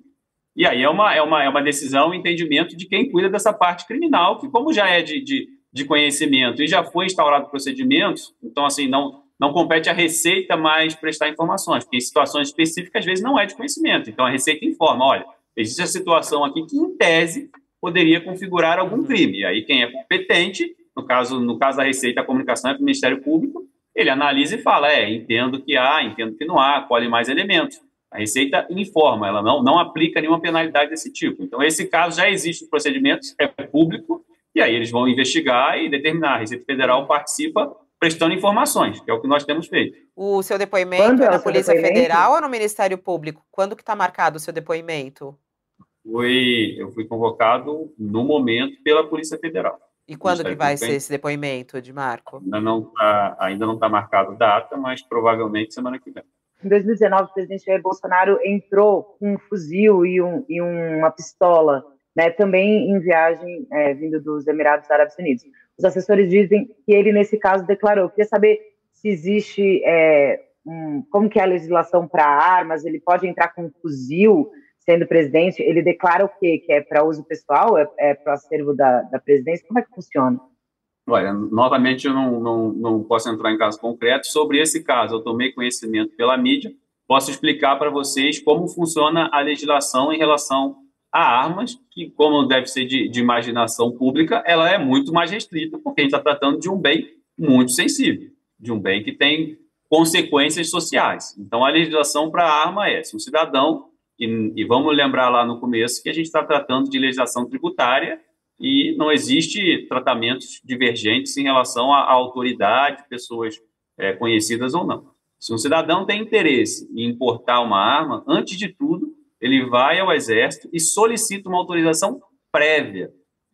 E aí é uma, é uma, é uma decisão, um entendimento de quem cuida dessa parte criminal, que como já é de, de, de conhecimento e já foi instaurado procedimentos, então assim, não, não compete à Receita mais prestar informações, porque em situações específicas, às vezes, não é de conhecimento. Então, a Receita informa, olha, existe a situação aqui que, em tese, poderia configurar algum uhum. crime. E aí, quem é competente, no caso, no caso da Receita, a comunicação é para o Ministério Público, ele analisa e fala, é, entendo que há, entendo que não há, colhe mais elementos. A Receita informa, ela não, não aplica nenhuma penalidade desse tipo. Então, esse caso já existe no procedimento, é público, e aí eles vão investigar e determinar. A Receita Federal participa prestando informações, que é o que nós temos feito. O seu depoimento Quando é, é na Polícia depoimento? Federal ou no Ministério Público? Quando que está marcado o seu depoimento? Foi, eu fui convocado no momento pela Polícia Federal. E quando que vai ser esse depoimento, Edmarco? Ainda não está ainda não tá marcado data, mas provavelmente semana que vem. Em 2019, o presidente Jair Bolsonaro entrou com um fuzil e, um, e uma pistola, né, também em viagem é, vindo dos Emirados Árabes Unidos. Os assessores dizem que ele, nesse caso, declarou. Eu queria saber se existe, é, um, como que é a legislação para armas, ele pode entrar com um fuzil sendo presidente, ele declara o quê? Que é para uso pessoal, é, é para o acervo da, da presidência? Como é que funciona? Olha, novamente eu não, não, não posso entrar em caso concreto. Sobre esse caso, eu tomei conhecimento pela mídia, posso explicar para vocês como funciona a legislação em relação a armas, que, como deve ser de, de imaginação pública, ela é muito mais restrita, porque a gente está tratando de um bem muito sensível, de um bem que tem consequências sociais. Então, a legislação para a arma é: se um cidadão, e, e vamos lembrar lá no começo que a gente está tratando de legislação tributária e não existe tratamentos divergentes em relação à, autoridade, pessoas é, conhecidas ou não. Se um cidadão tem interesse em importar uma arma, antes de tudo, ele vai ao Exército e solicita uma autorização prévia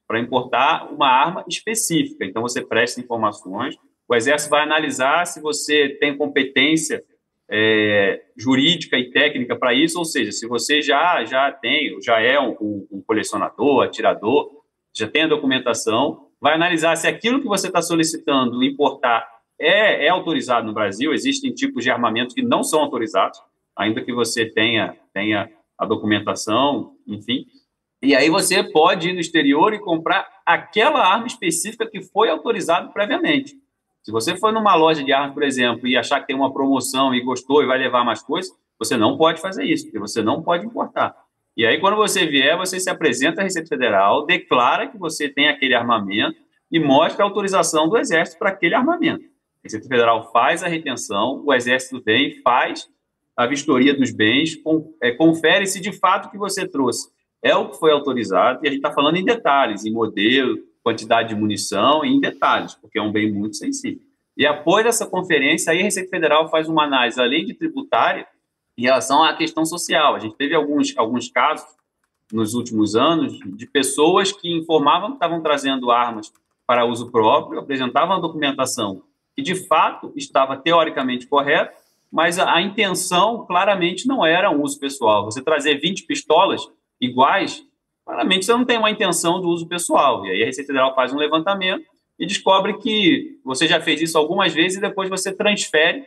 para importar uma arma específica. Então, você presta informações, o Exército vai analisar se você tem competência é, jurídica e técnica para isso, ou seja, se você já, já tem, já é um, um colecionador, atirador, já tem a documentação, vai analisar se aquilo que você está solicitando importar é, é autorizado no Brasil. Existem tipos de armamento que não são autorizados, ainda que você tenha, tenha a documentação, enfim. E aí você pode ir no exterior e comprar aquela arma específica que foi autorizada previamente. Se você for numa loja de armas, por exemplo, e achar que tem uma promoção e gostou e vai levar mais coisas, você não pode fazer isso, porque você não pode importar. E aí, quando você vier, você se apresenta à Receita Federal, declara que você tem aquele armamento e mostra a autorização do Exército para aquele armamento. A Receita Federal faz a retenção, o Exército vem, faz a vistoria dos bens, é, confere se de fato que você trouxe é o que foi autorizado, e a gente está falando em detalhes, em modelo, quantidade de munição, em detalhes, porque é um bem muito sensível. E após essa conferência, aí a Receita Federal faz uma análise, além de tributária, em relação à questão social. A gente teve alguns, alguns casos nos últimos anos de pessoas que informavam que estavam trazendo armas para uso próprio, apresentavam a documentação que de fato estava teoricamente correta, mas a, a intenção claramente não era um uso pessoal. Você trazer 20 pistolas iguais, claramente você não tem uma intenção do uso pessoal. E aí a Receita Federal faz um levantamento e descobre que você já fez isso algumas vezes e depois você transfere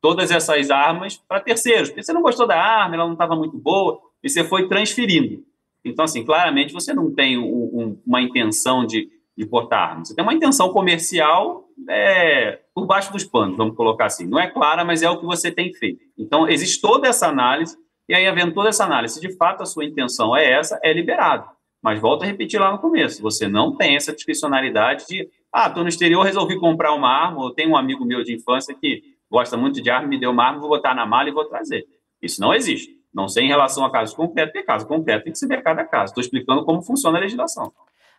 todas essas armas para terceiros, porque você não gostou da arma, ela não estava muito boa, e você foi transferindo. Então, assim, claramente você não tem um, um, uma intenção de, de. Você tem uma intenção comercial é, por baixo dos panos, vamos colocar assim. Não é clara, mas é o que você tem feito. Então, existe toda essa análise, e aí, havendo toda essa análise, de fato a sua intenção é essa, é liberado. Mas volto a repetir lá no começo: você não tem essa discricionalidade de, ah, estou no exterior, resolvi comprar uma arma, ou tenho um amigo meu de infância que gosta muito de arma, me deu uma arma, vou botar na mala e vou trazer. Isso não existe. Não sei em relação a casos concretos, porque caso concreto tem que se ver cada caso. Estou explicando como funciona a legislação.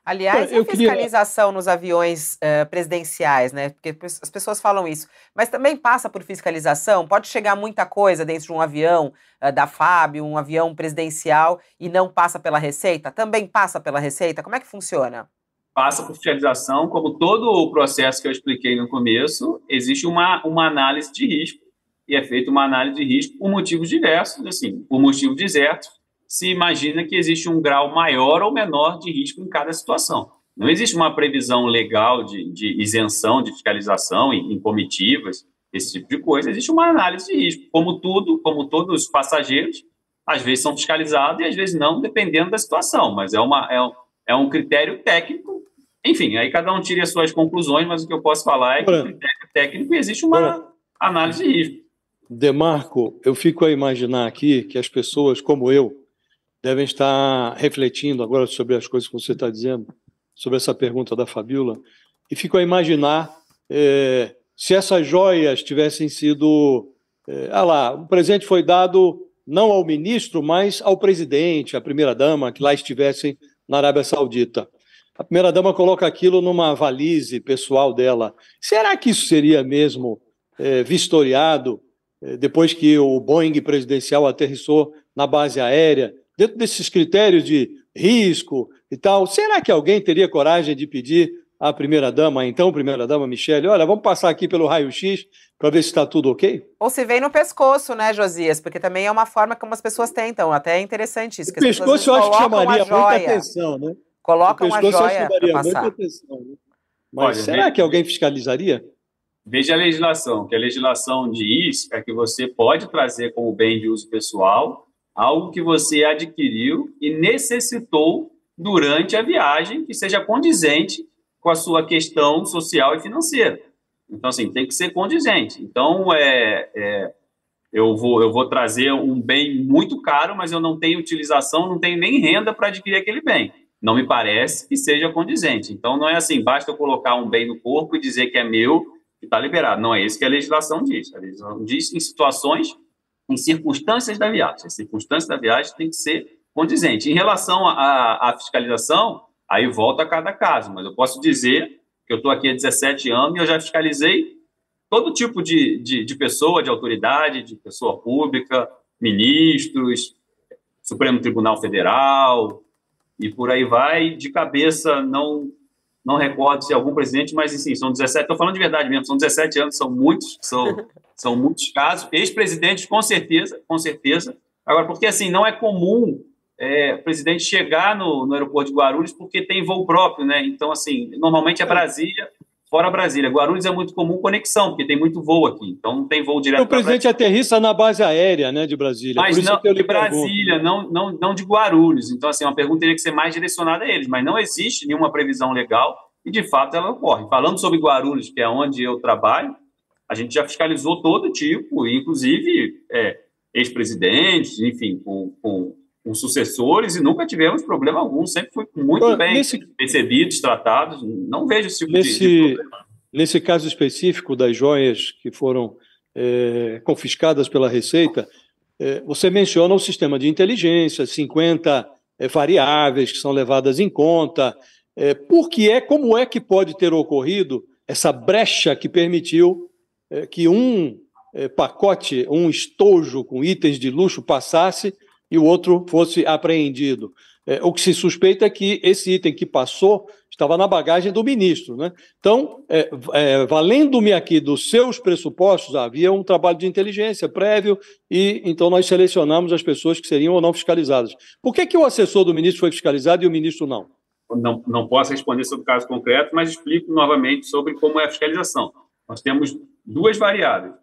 Aliás, eu a fiscalização queria... nos aviões uh, presidenciais, né? Porque as pessoas falam isso. Mas também passa por fiscalização? Pode chegar muita coisa dentro de um avião uh, da FAB, um avião presidencial, e não passa pela Receita? Também passa pela Receita? Como é que funciona? passa por fiscalização, como todo o processo que eu expliquei no começo, existe uma, uma análise de risco, e é feita uma análise de risco por motivos diversos, assim, por motivos desertos, se imagina que existe um grau maior ou menor de risco em cada situação. Não existe uma previsão legal de, de isenção de fiscalização em, em comitivas, esse tipo de coisa. Existe uma análise de risco. Como tudo, como todos os passageiros, às vezes são fiscalizados e às vezes não, dependendo da situação. Mas é, uma, é, um, é um critério técnico enfim, aí cada um tira as suas conclusões, mas o que eu posso falar é que o critério técnico existe uma análise de risco. Demarco, eu fico a imaginar aqui que as pessoas como eu devem estar refletindo agora sobre as coisas que você está dizendo, sobre essa pergunta da Fabiola, e fico a imaginar é, se essas joias tivessem sido. É, ah lá, o presente foi dado não ao ministro, mas ao presidente, à primeira-dama, que lá estivessem na Arábia Saudita. A primeira-dama coloca aquilo numa valise pessoal dela. Será que isso seria mesmo é, vistoriado é, depois que o Boeing presidencial aterrissou na base aérea? Dentro desses critérios de risco e tal, será que alguém teria coragem de pedir à primeira-dama, então primeira-dama Michele, olha, vamos passar aqui pelo raio-x para ver se está tudo ok? Ou se vem no pescoço, né, Josias? Porque também é uma forma como as pessoas tentam. Até é interessante isso. o pescoço eu acho que chamaria muita atenção, né? Colocam a joia para passar. Muita atenção, né? Mas Olha, será que alguém fiscalizaria? Veja a legislação, que a legislação diz é que você pode trazer como bem de uso pessoal algo que você adquiriu e necessitou durante a viagem que seja condizente com a sua questão social e financeira. Então, assim, tem que ser condizente. Então, é, é, eu, vou, eu vou trazer um bem muito caro, mas eu não tenho utilização, não tenho nem renda para adquirir aquele bem. Não me parece que seja condizente. Então, não é assim, basta eu colocar um bem no corpo e dizer que é meu, que está liberado. Não é isso que a legislação diz. A legislação diz em situações, em circunstâncias da viagem. As circunstâncias da viagem tem que ser condizente. Em relação à fiscalização, Aí volta a cada caso, mas eu posso dizer que eu estou aqui há 17 anos e eu já fiscalizei todo tipo de, de, de pessoa, de autoridade, de pessoa pública, ministros, Supremo Tribunal Federal e por aí vai. De cabeça, não não recordo se algum presidente, mas sim, são 17. Estou falando de verdade mesmo, são 17 anos, são muitos, são, são muitos casos. Ex-presidentes, com certeza, com certeza. Agora, porque assim, não é comum é, o presidente chegar no, no, aeroporto de Guarulhos porque tem voo próprio, né? Então, assim, normalmente é Brasília, fora Brasília. Guarulhos é muito comum conexão, porque tem muito voo aqui, então não tem voo direto. O presidente aterrissa na base aérea, né, de Brasília. Mas não de Brasília, não, não, não de Guarulhos. Então, assim, uma pergunta teria que ser mais direcionada a eles, mas não existe nenhuma previsão legal e, de fato, ela ocorre. Falando sobre Guarulhos, que é onde eu trabalho, a gente já fiscalizou todo tipo, inclusive é, ex-presidentes, enfim, com, com os sucessores e nunca tivemos problema algum, sempre foi muito bem nesse, recebidos, tratados, não vejo esse tipo nesse, de, de problema. Nesse caso específico das joias que foram é, confiscadas pela Receita, é, você menciona o sistema de inteligência, 50 é, variáveis que são levadas em conta, por que é, como é que pode ter ocorrido essa brecha que permitiu que um pacote, um estojo com itens de luxo passasse e o outro fosse apreendido. É, o que se suspeita é que esse item que passou estava na bagagem do ministro. Né? Então, é, é, valendo-me aqui dos seus pressupostos, havia um trabalho de inteligência prévio e então nós selecionamos as pessoas que seriam ou não fiscalizadas. Por que, que o assessor do ministro foi fiscalizado e o ministro não? Não, não posso responder sobre o caso concreto, mas explico novamente sobre como é a fiscalização. Nós temos duas variáveis.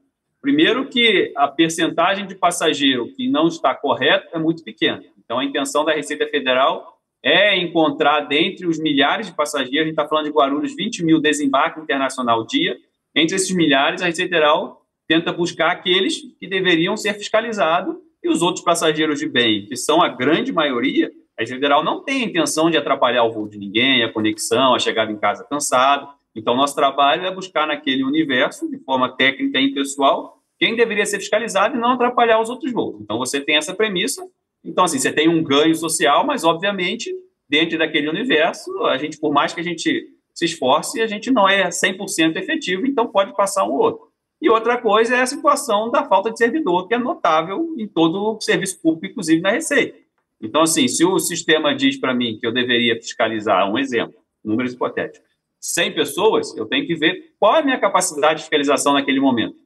Primeiro que a percentagem de passageiro que não está correto é muito pequena. Então, a intenção da Receita Federal é encontrar, dentre os milhares de passageiros, a gente está falando de Guarulhos, 20 mil desembarque internacional dia, entre esses milhares, a Receita Federal tenta buscar aqueles que deveriam ser fiscalizados e os outros passageiros de bem, que são a grande maioria, a Receita Federal não tem a intenção de atrapalhar o voo de ninguém, a conexão, a chegada em casa cansado. Então, nosso trabalho é buscar naquele universo, de forma técnica e pessoal, quem deveria ser fiscalizado e não atrapalhar os outros voos. Então, você tem essa premissa. Então, assim, você tem um ganho social, mas, obviamente, dentro daquele universo, a gente, por mais que a gente se esforce, a gente não é 100% efetivo, então pode passar um ou outro. E outra coisa é a situação da falta de servidor, que é notável em todo o serviço público, inclusive na Receita. Então, assim, se o sistema diz para mim que eu deveria fiscalizar, um exemplo, números hipotéticos, 100 pessoas, eu tenho que ver qual é a minha capacidade de fiscalização naquele momento.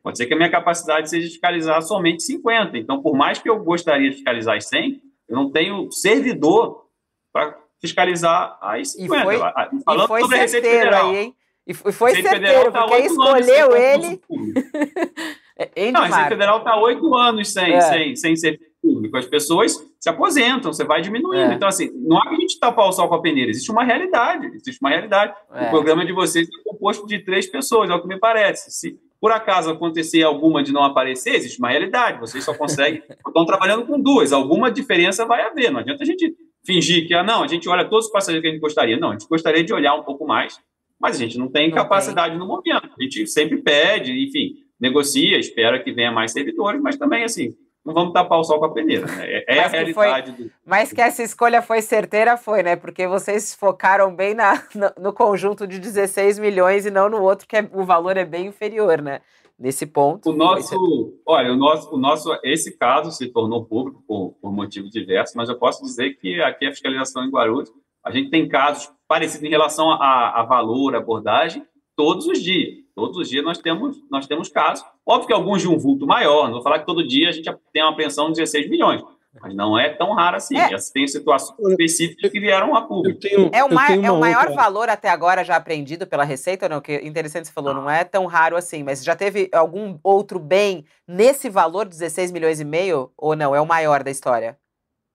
Pode ser que a minha capacidade seja fiscalizar somente 50. Então, por mais que eu gostaria de fiscalizar as 100, eu não tenho servidor para fiscalizar as 50. E foi, Falando e foi sobre a Receita Federal. Aí, hein? E foi Receita certeiro, tá porque escolheu ele. é, não, a Receita Federal está oito anos sem, é. sem, sem ser público. As pessoas se aposentam, você vai diminuindo. É. Então, assim, não há que a gente tapar o sol com a peneira. Existe uma realidade. Existe uma realidade. É. O programa de vocês é composto de três pessoas, é o que me parece. Se por acaso acontecer alguma de não aparecer, existe uma realidade. Vocês só conseguem. estão trabalhando com duas. Alguma diferença vai haver. Não adianta a gente fingir que, ah, não, a gente olha todos os passageiros que a gente gostaria. Não, a gente gostaria de olhar um pouco mais mas a gente não tem não capacidade tem. no momento. A gente sempre pede, enfim, negocia, espera que venha mais servidores, mas também, assim, não vamos tapar o sol com a peneira. Né? É, é a realidade. Foi, do... Mas que essa escolha foi certeira, foi, né? Porque vocês focaram bem na, no, no, conjunto de 16 milhões e não no outro, que é, o valor é bem inferior, né? Nesse ponto. O nosso, olha, o nosso, o nosso, esse caso se tornou público por, por motivos diversos, mas eu posso dizer que aqui a fiscalização em Guarulhos, a gente tem casos parecidos em relação a, a valor, abordagem, todos os dias. Todos os dias nós temos, nós temos casos. Óbvio que alguns de um vulto maior, não vou falar que todo dia a gente tem uma pensão de 16 milhões, mas não é tão raro assim. É. Tem situações específicas que vieram a público. Tenho, é o, mai, é o maior outra. valor até agora já apreendido pela Receita não? Que interessante você falou, não é tão raro assim, mas já teve algum outro bem nesse valor, 16 milhões e meio, ou não? É o maior da história?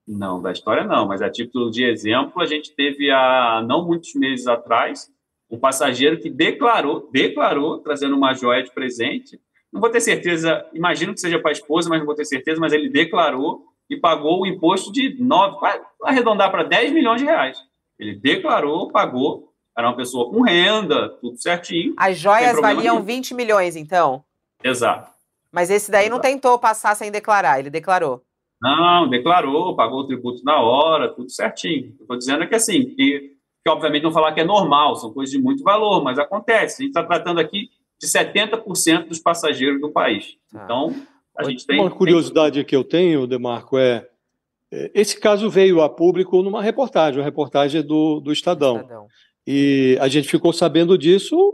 Não, da história não, mas a título de exemplo, a gente teve há não muitos meses atrás um passageiro que declarou, declarou, trazendo uma joia de presente. Não vou ter certeza, imagino que seja para a esposa, mas não vou ter certeza, mas ele declarou e pagou o imposto de 9, vai arredondar para 10 milhões de reais. Ele declarou, pagou, era uma pessoa com renda, tudo certinho. As joias valiam nenhum. 20 milhões, então? Exato. Mas esse daí Exato. não tentou passar sem declarar, ele declarou. Não, declarou, pagou o tributo na hora, tudo certinho. Estou dizendo que assim, que que obviamente não falar que é normal, são coisas de muito valor, mas acontece. A gente está tratando aqui de 70% dos passageiros do país. Ah. Então, a gente tem. Uma curiosidade tem... que eu tenho, Demarco, é, é. Esse caso veio a público numa reportagem, uma reportagem do, do Estadão. Estadão. E a gente ficou sabendo disso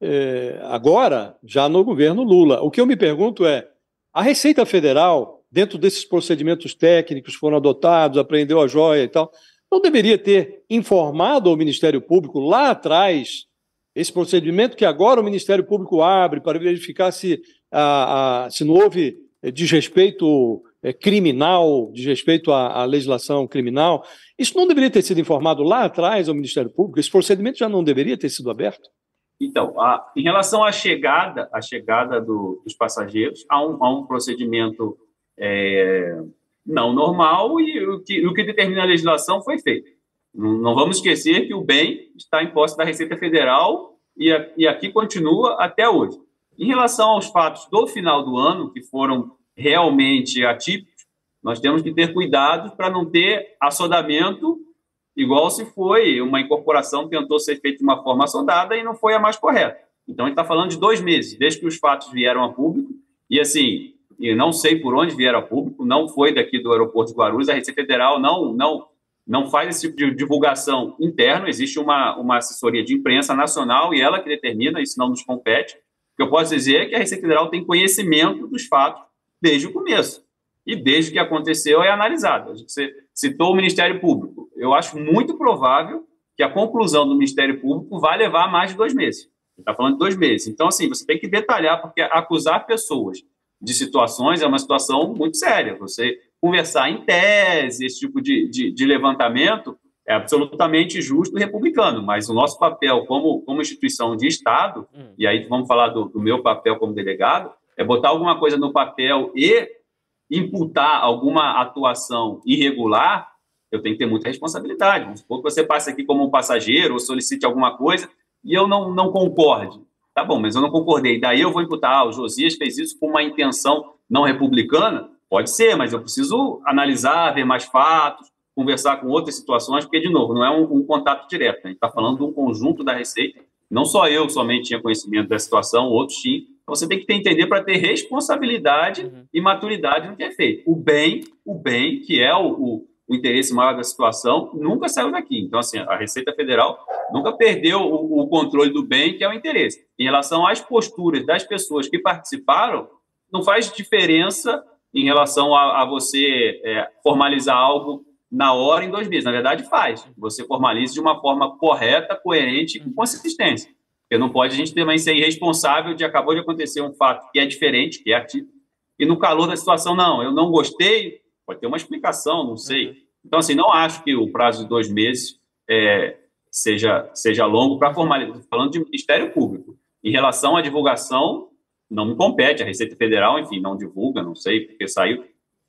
é, agora, já no governo Lula. O que eu me pergunto é: a Receita Federal, dentro desses procedimentos técnicos que foram adotados, apreendeu a joia e tal, não deveria ter informado ao Ministério Público lá atrás esse procedimento que agora o Ministério Público abre para verificar se, a, a, se não houve eh, desrespeito é, criminal, desrespeito à, à legislação criminal. Isso não deveria ter sido informado lá atrás ao Ministério Público? Esse procedimento já não deveria ter sido aberto? Então, a, em relação à chegada, à chegada do, dos passageiros, há um, há um procedimento é, não normal e o que, o que determina a legislação foi feito. Não, não, vamos esquecer que o bem está em posse da Receita Federal e, a, e aqui continua até hoje. Em relação aos fatos do final do ano, que foram realmente atípicos, nós temos que ter cuidado para não ter assodamento igual se foi uma incorporação tentou ser feita de uma forma assodada e não foi a mais correta. Então, a gente está falando de dois meses, desde que os fatos vieram a público. E, assim, e não sei por onde vieram a público, não foi daqui do aeroporto de Guarulhos, a Receita Federal não, não, não faz esse tipo de divulgação interno, existe uma, uma assessoria de imprensa nacional e ela que determina, isso não nos compete. O que eu posso dizer é que a Receita Federal tem conhecimento dos fatos desde o começo. E desde que aconteceu é analisado. Você citou o Ministério Público. Eu acho muito provável que a conclusão do Ministério Público vai levar mais de dois meses. Está falando de dois meses. Então, assim, você tem que detalhar, porque acusar pessoas de situações é uma situação muito séria. Você conversar em tese, esse tipo de, de, de levantamento, é absolutamente justo e republicano, mas o nosso papel como, como instituição de Estado, hum. e aí vamos falar do, do, meu papel como delegado, é botar alguma coisa no papel e imputar alguma atuação irregular, eu tenho que ter muita responsabilidade. Vamos supor que você passe aqui como um passageiro ou solicite alguma coisa e eu não, não concorde. Tá bom, mas eu não concordei. Daí eu vou imputar, ah, o Josias fez isso com uma intenção não republicana? Pode ser, mas eu preciso analisar, ver mais fatos, conversar com outras situações, porque, de novo, não é um, um contato direto. Né? A gente está falando de um conjunto da Receita. Não só eu somente tinha conhecimento da situação, outros tinham. Então, você tem que ter, entender para ter responsabilidade uhum. e maturidade no que é feito. O bem, o bem, que é o, o o interesse maior da situação, nunca saiu daqui. Então, assim, a Receita Federal nunca perdeu o, o, controle do bem, que é o interesse. Em relação às posturas das pessoas que participaram, não faz diferença em relação a, a você é, formalizar algo na hora em dois meses. Na verdade, faz. Você formaliza de uma forma correta, coerente e com consistência. Porque não pode a gente também ser irresponsável de acabou de acontecer um fato que é diferente, que é atípico, e no calor da situação, não, eu não gostei, Pode ter uma explicação, não sei. Uhum. Então, assim, não acho que o prazo de dois meses é, seja, seja longo para formalizar. Falando de Ministério Público. Em relação à divulgação, não me compete. A Receita Federal, enfim, não divulga, não sei porque saiu.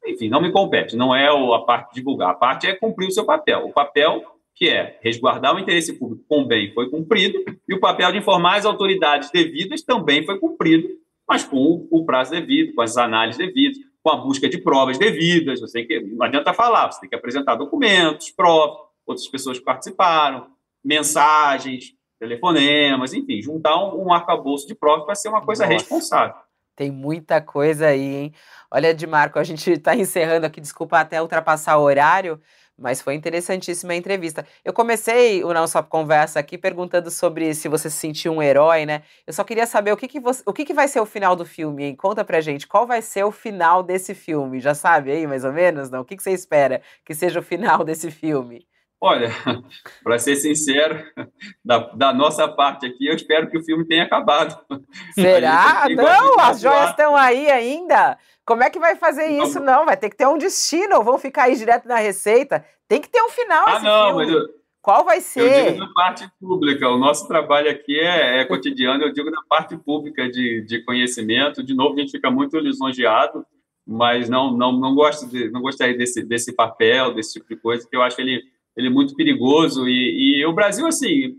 Enfim, não me compete. Não é a parte de divulgar. A parte é cumprir o seu papel. O papel que é resguardar o interesse público com bem foi cumprido, e o papel de informar as autoridades devidas também foi cumprido, mas com o prazo devido, com as análises devidas, com a busca de provas devidas. Você tem que, não adianta falar, você tem que apresentar documentos, provas, outras pessoas que participaram, mensagens, telefonemas, enfim, juntar um, um arcabouço de provas para ser uma coisa Nossa. responsável. Tem muita coisa aí, hein? Olha, Marco, a gente está encerrando aqui, desculpa até ultrapassar o horário, mas foi interessantíssima a entrevista. Eu comecei o nossa conversa aqui perguntando sobre se você se sentiu um herói, né? Eu só queria saber o que, que, você, o que, que vai ser o final do filme, hein? Conta pra gente, qual vai ser o final desse filme? Já sabe aí, mais ou menos, não? O que, que você espera que seja o final desse filme? Olha, para ser sincero, da, da, nossa parte aqui, eu espero que o filme tenha acabado. Será? Não, as joias estão aí ainda. Como é que vai fazer isso? Não, vai ter que ter um destino, ou vão ficar aí direto na receita. Tem que ter um final. Ah, não, filme. mas eu, qual vai ser? Eu digo na parte pública. O nosso trabalho aqui é, é cotidiano. Eu digo na parte pública de, de conhecimento. De novo, a gente fica muito lisonjeado, mas não não não gosto de, não gostaria desse desse papel, desse tipo de coisa, que eu acho ele ele muito perigoso e, e o Brasil assim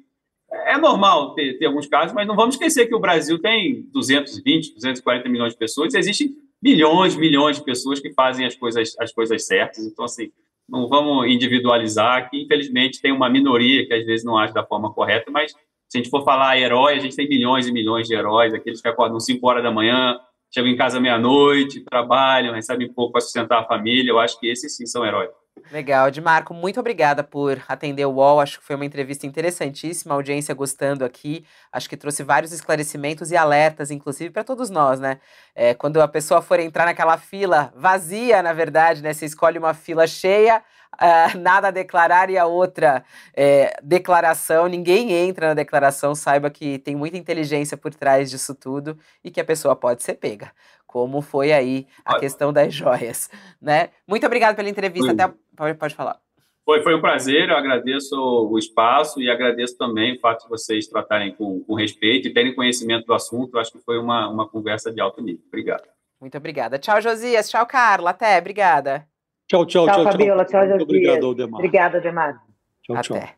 é normal ter, ter alguns casos, mas não vamos esquecer que o Brasil tem 220, 240 milhões de pessoas. Existem milhões, milhões de pessoas que fazem as coisas, as coisas certas. Então, assim, não vamos individualizar, que infelizmente tem uma minoria que às vezes não age da forma correta, mas se a gente for falar herói, a gente tem milhões e milhões de heróis, aqueles que acordam 5 horas da manhã, chegam em casa meia-noite, trabalham, recebem pouco para sustentar a família. Eu acho que esses sim são heróis. Legal, Marco, muito obrigada por atender o UOL. Acho que foi uma entrevista interessantíssima, a audiência gostando aqui. Acho que trouxe vários esclarecimentos e alertas, inclusive, para todos nós, né? É, quando a pessoa for entrar naquela fila vazia, na verdade, né? Você escolhe uma fila cheia, uh, nada a declarar e a outra é, declaração, ninguém entra na declaração, saiba que tem muita inteligência por trás disso tudo e que a pessoa pode ser pega como foi aí a questão das joias, né? Muito obrigado pela entrevista, até pode, pode falar. Foi, foi um prazer, eu agradeço o espaço e agradeço também o fato de vocês tratarem com, com respeito e terem conhecimento do assunto. Eu acho que foi uma, uma conversa de alto nível. Obrigado. Muito obrigada. Tchau, Josias. Tchau, Carla. Até. Obrigada. Tchau, tchau, tchau. Tchau, Fabiola. Tchau, Josias. Obrigado, Aldemar. Obrigada, Aldemar. Tchau, Até. Tchau.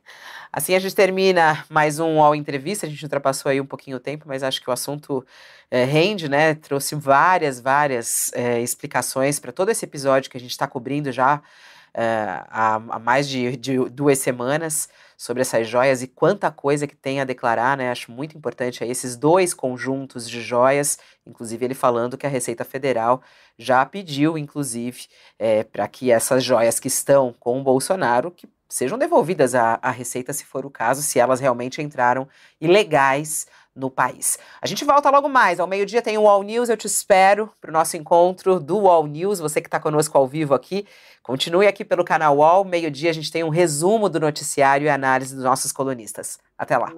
Assim a gente termina mais um All Entrevista. A gente ultrapassou aí um pouquinho o tempo, mas acho que o assunto é, rende, né? Trouxe várias, várias é, explicações para todo esse episódio que a gente está cobrindo já é, há, há, mais de, de, duas semanas sobre essas joias e quanta coisa que tem a declarar, né? Acho muito importante aí esses dois conjuntos de joias, inclusive ele falando que a Receita Federal já pediu, inclusive, é, para que essas joias que estão com o Bolsonaro, que sejam devolvidas à, à Receita, se for o caso, se elas realmente entraram ilegais no país. A gente volta logo mais. Ao meio-dia tem o All News. Eu te espero para o nosso encontro do All News. Você que está conosco ao vivo aqui, continue aqui pelo canal All. Meio-dia a gente tem um resumo do noticiário e análise dos nossos colunistas. Até lá.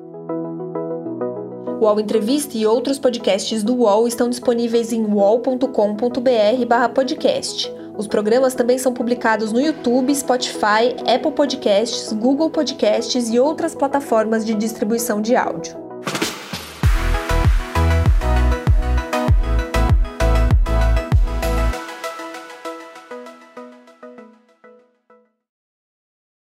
O UOL Entrevista e outros podcasts do UOL estão disponíveis em uol.com.br/podcast. Os programas também são publicados no YouTube, Spotify, Apple Podcasts, Google Podcasts e outras plataformas de distribuição de áudio.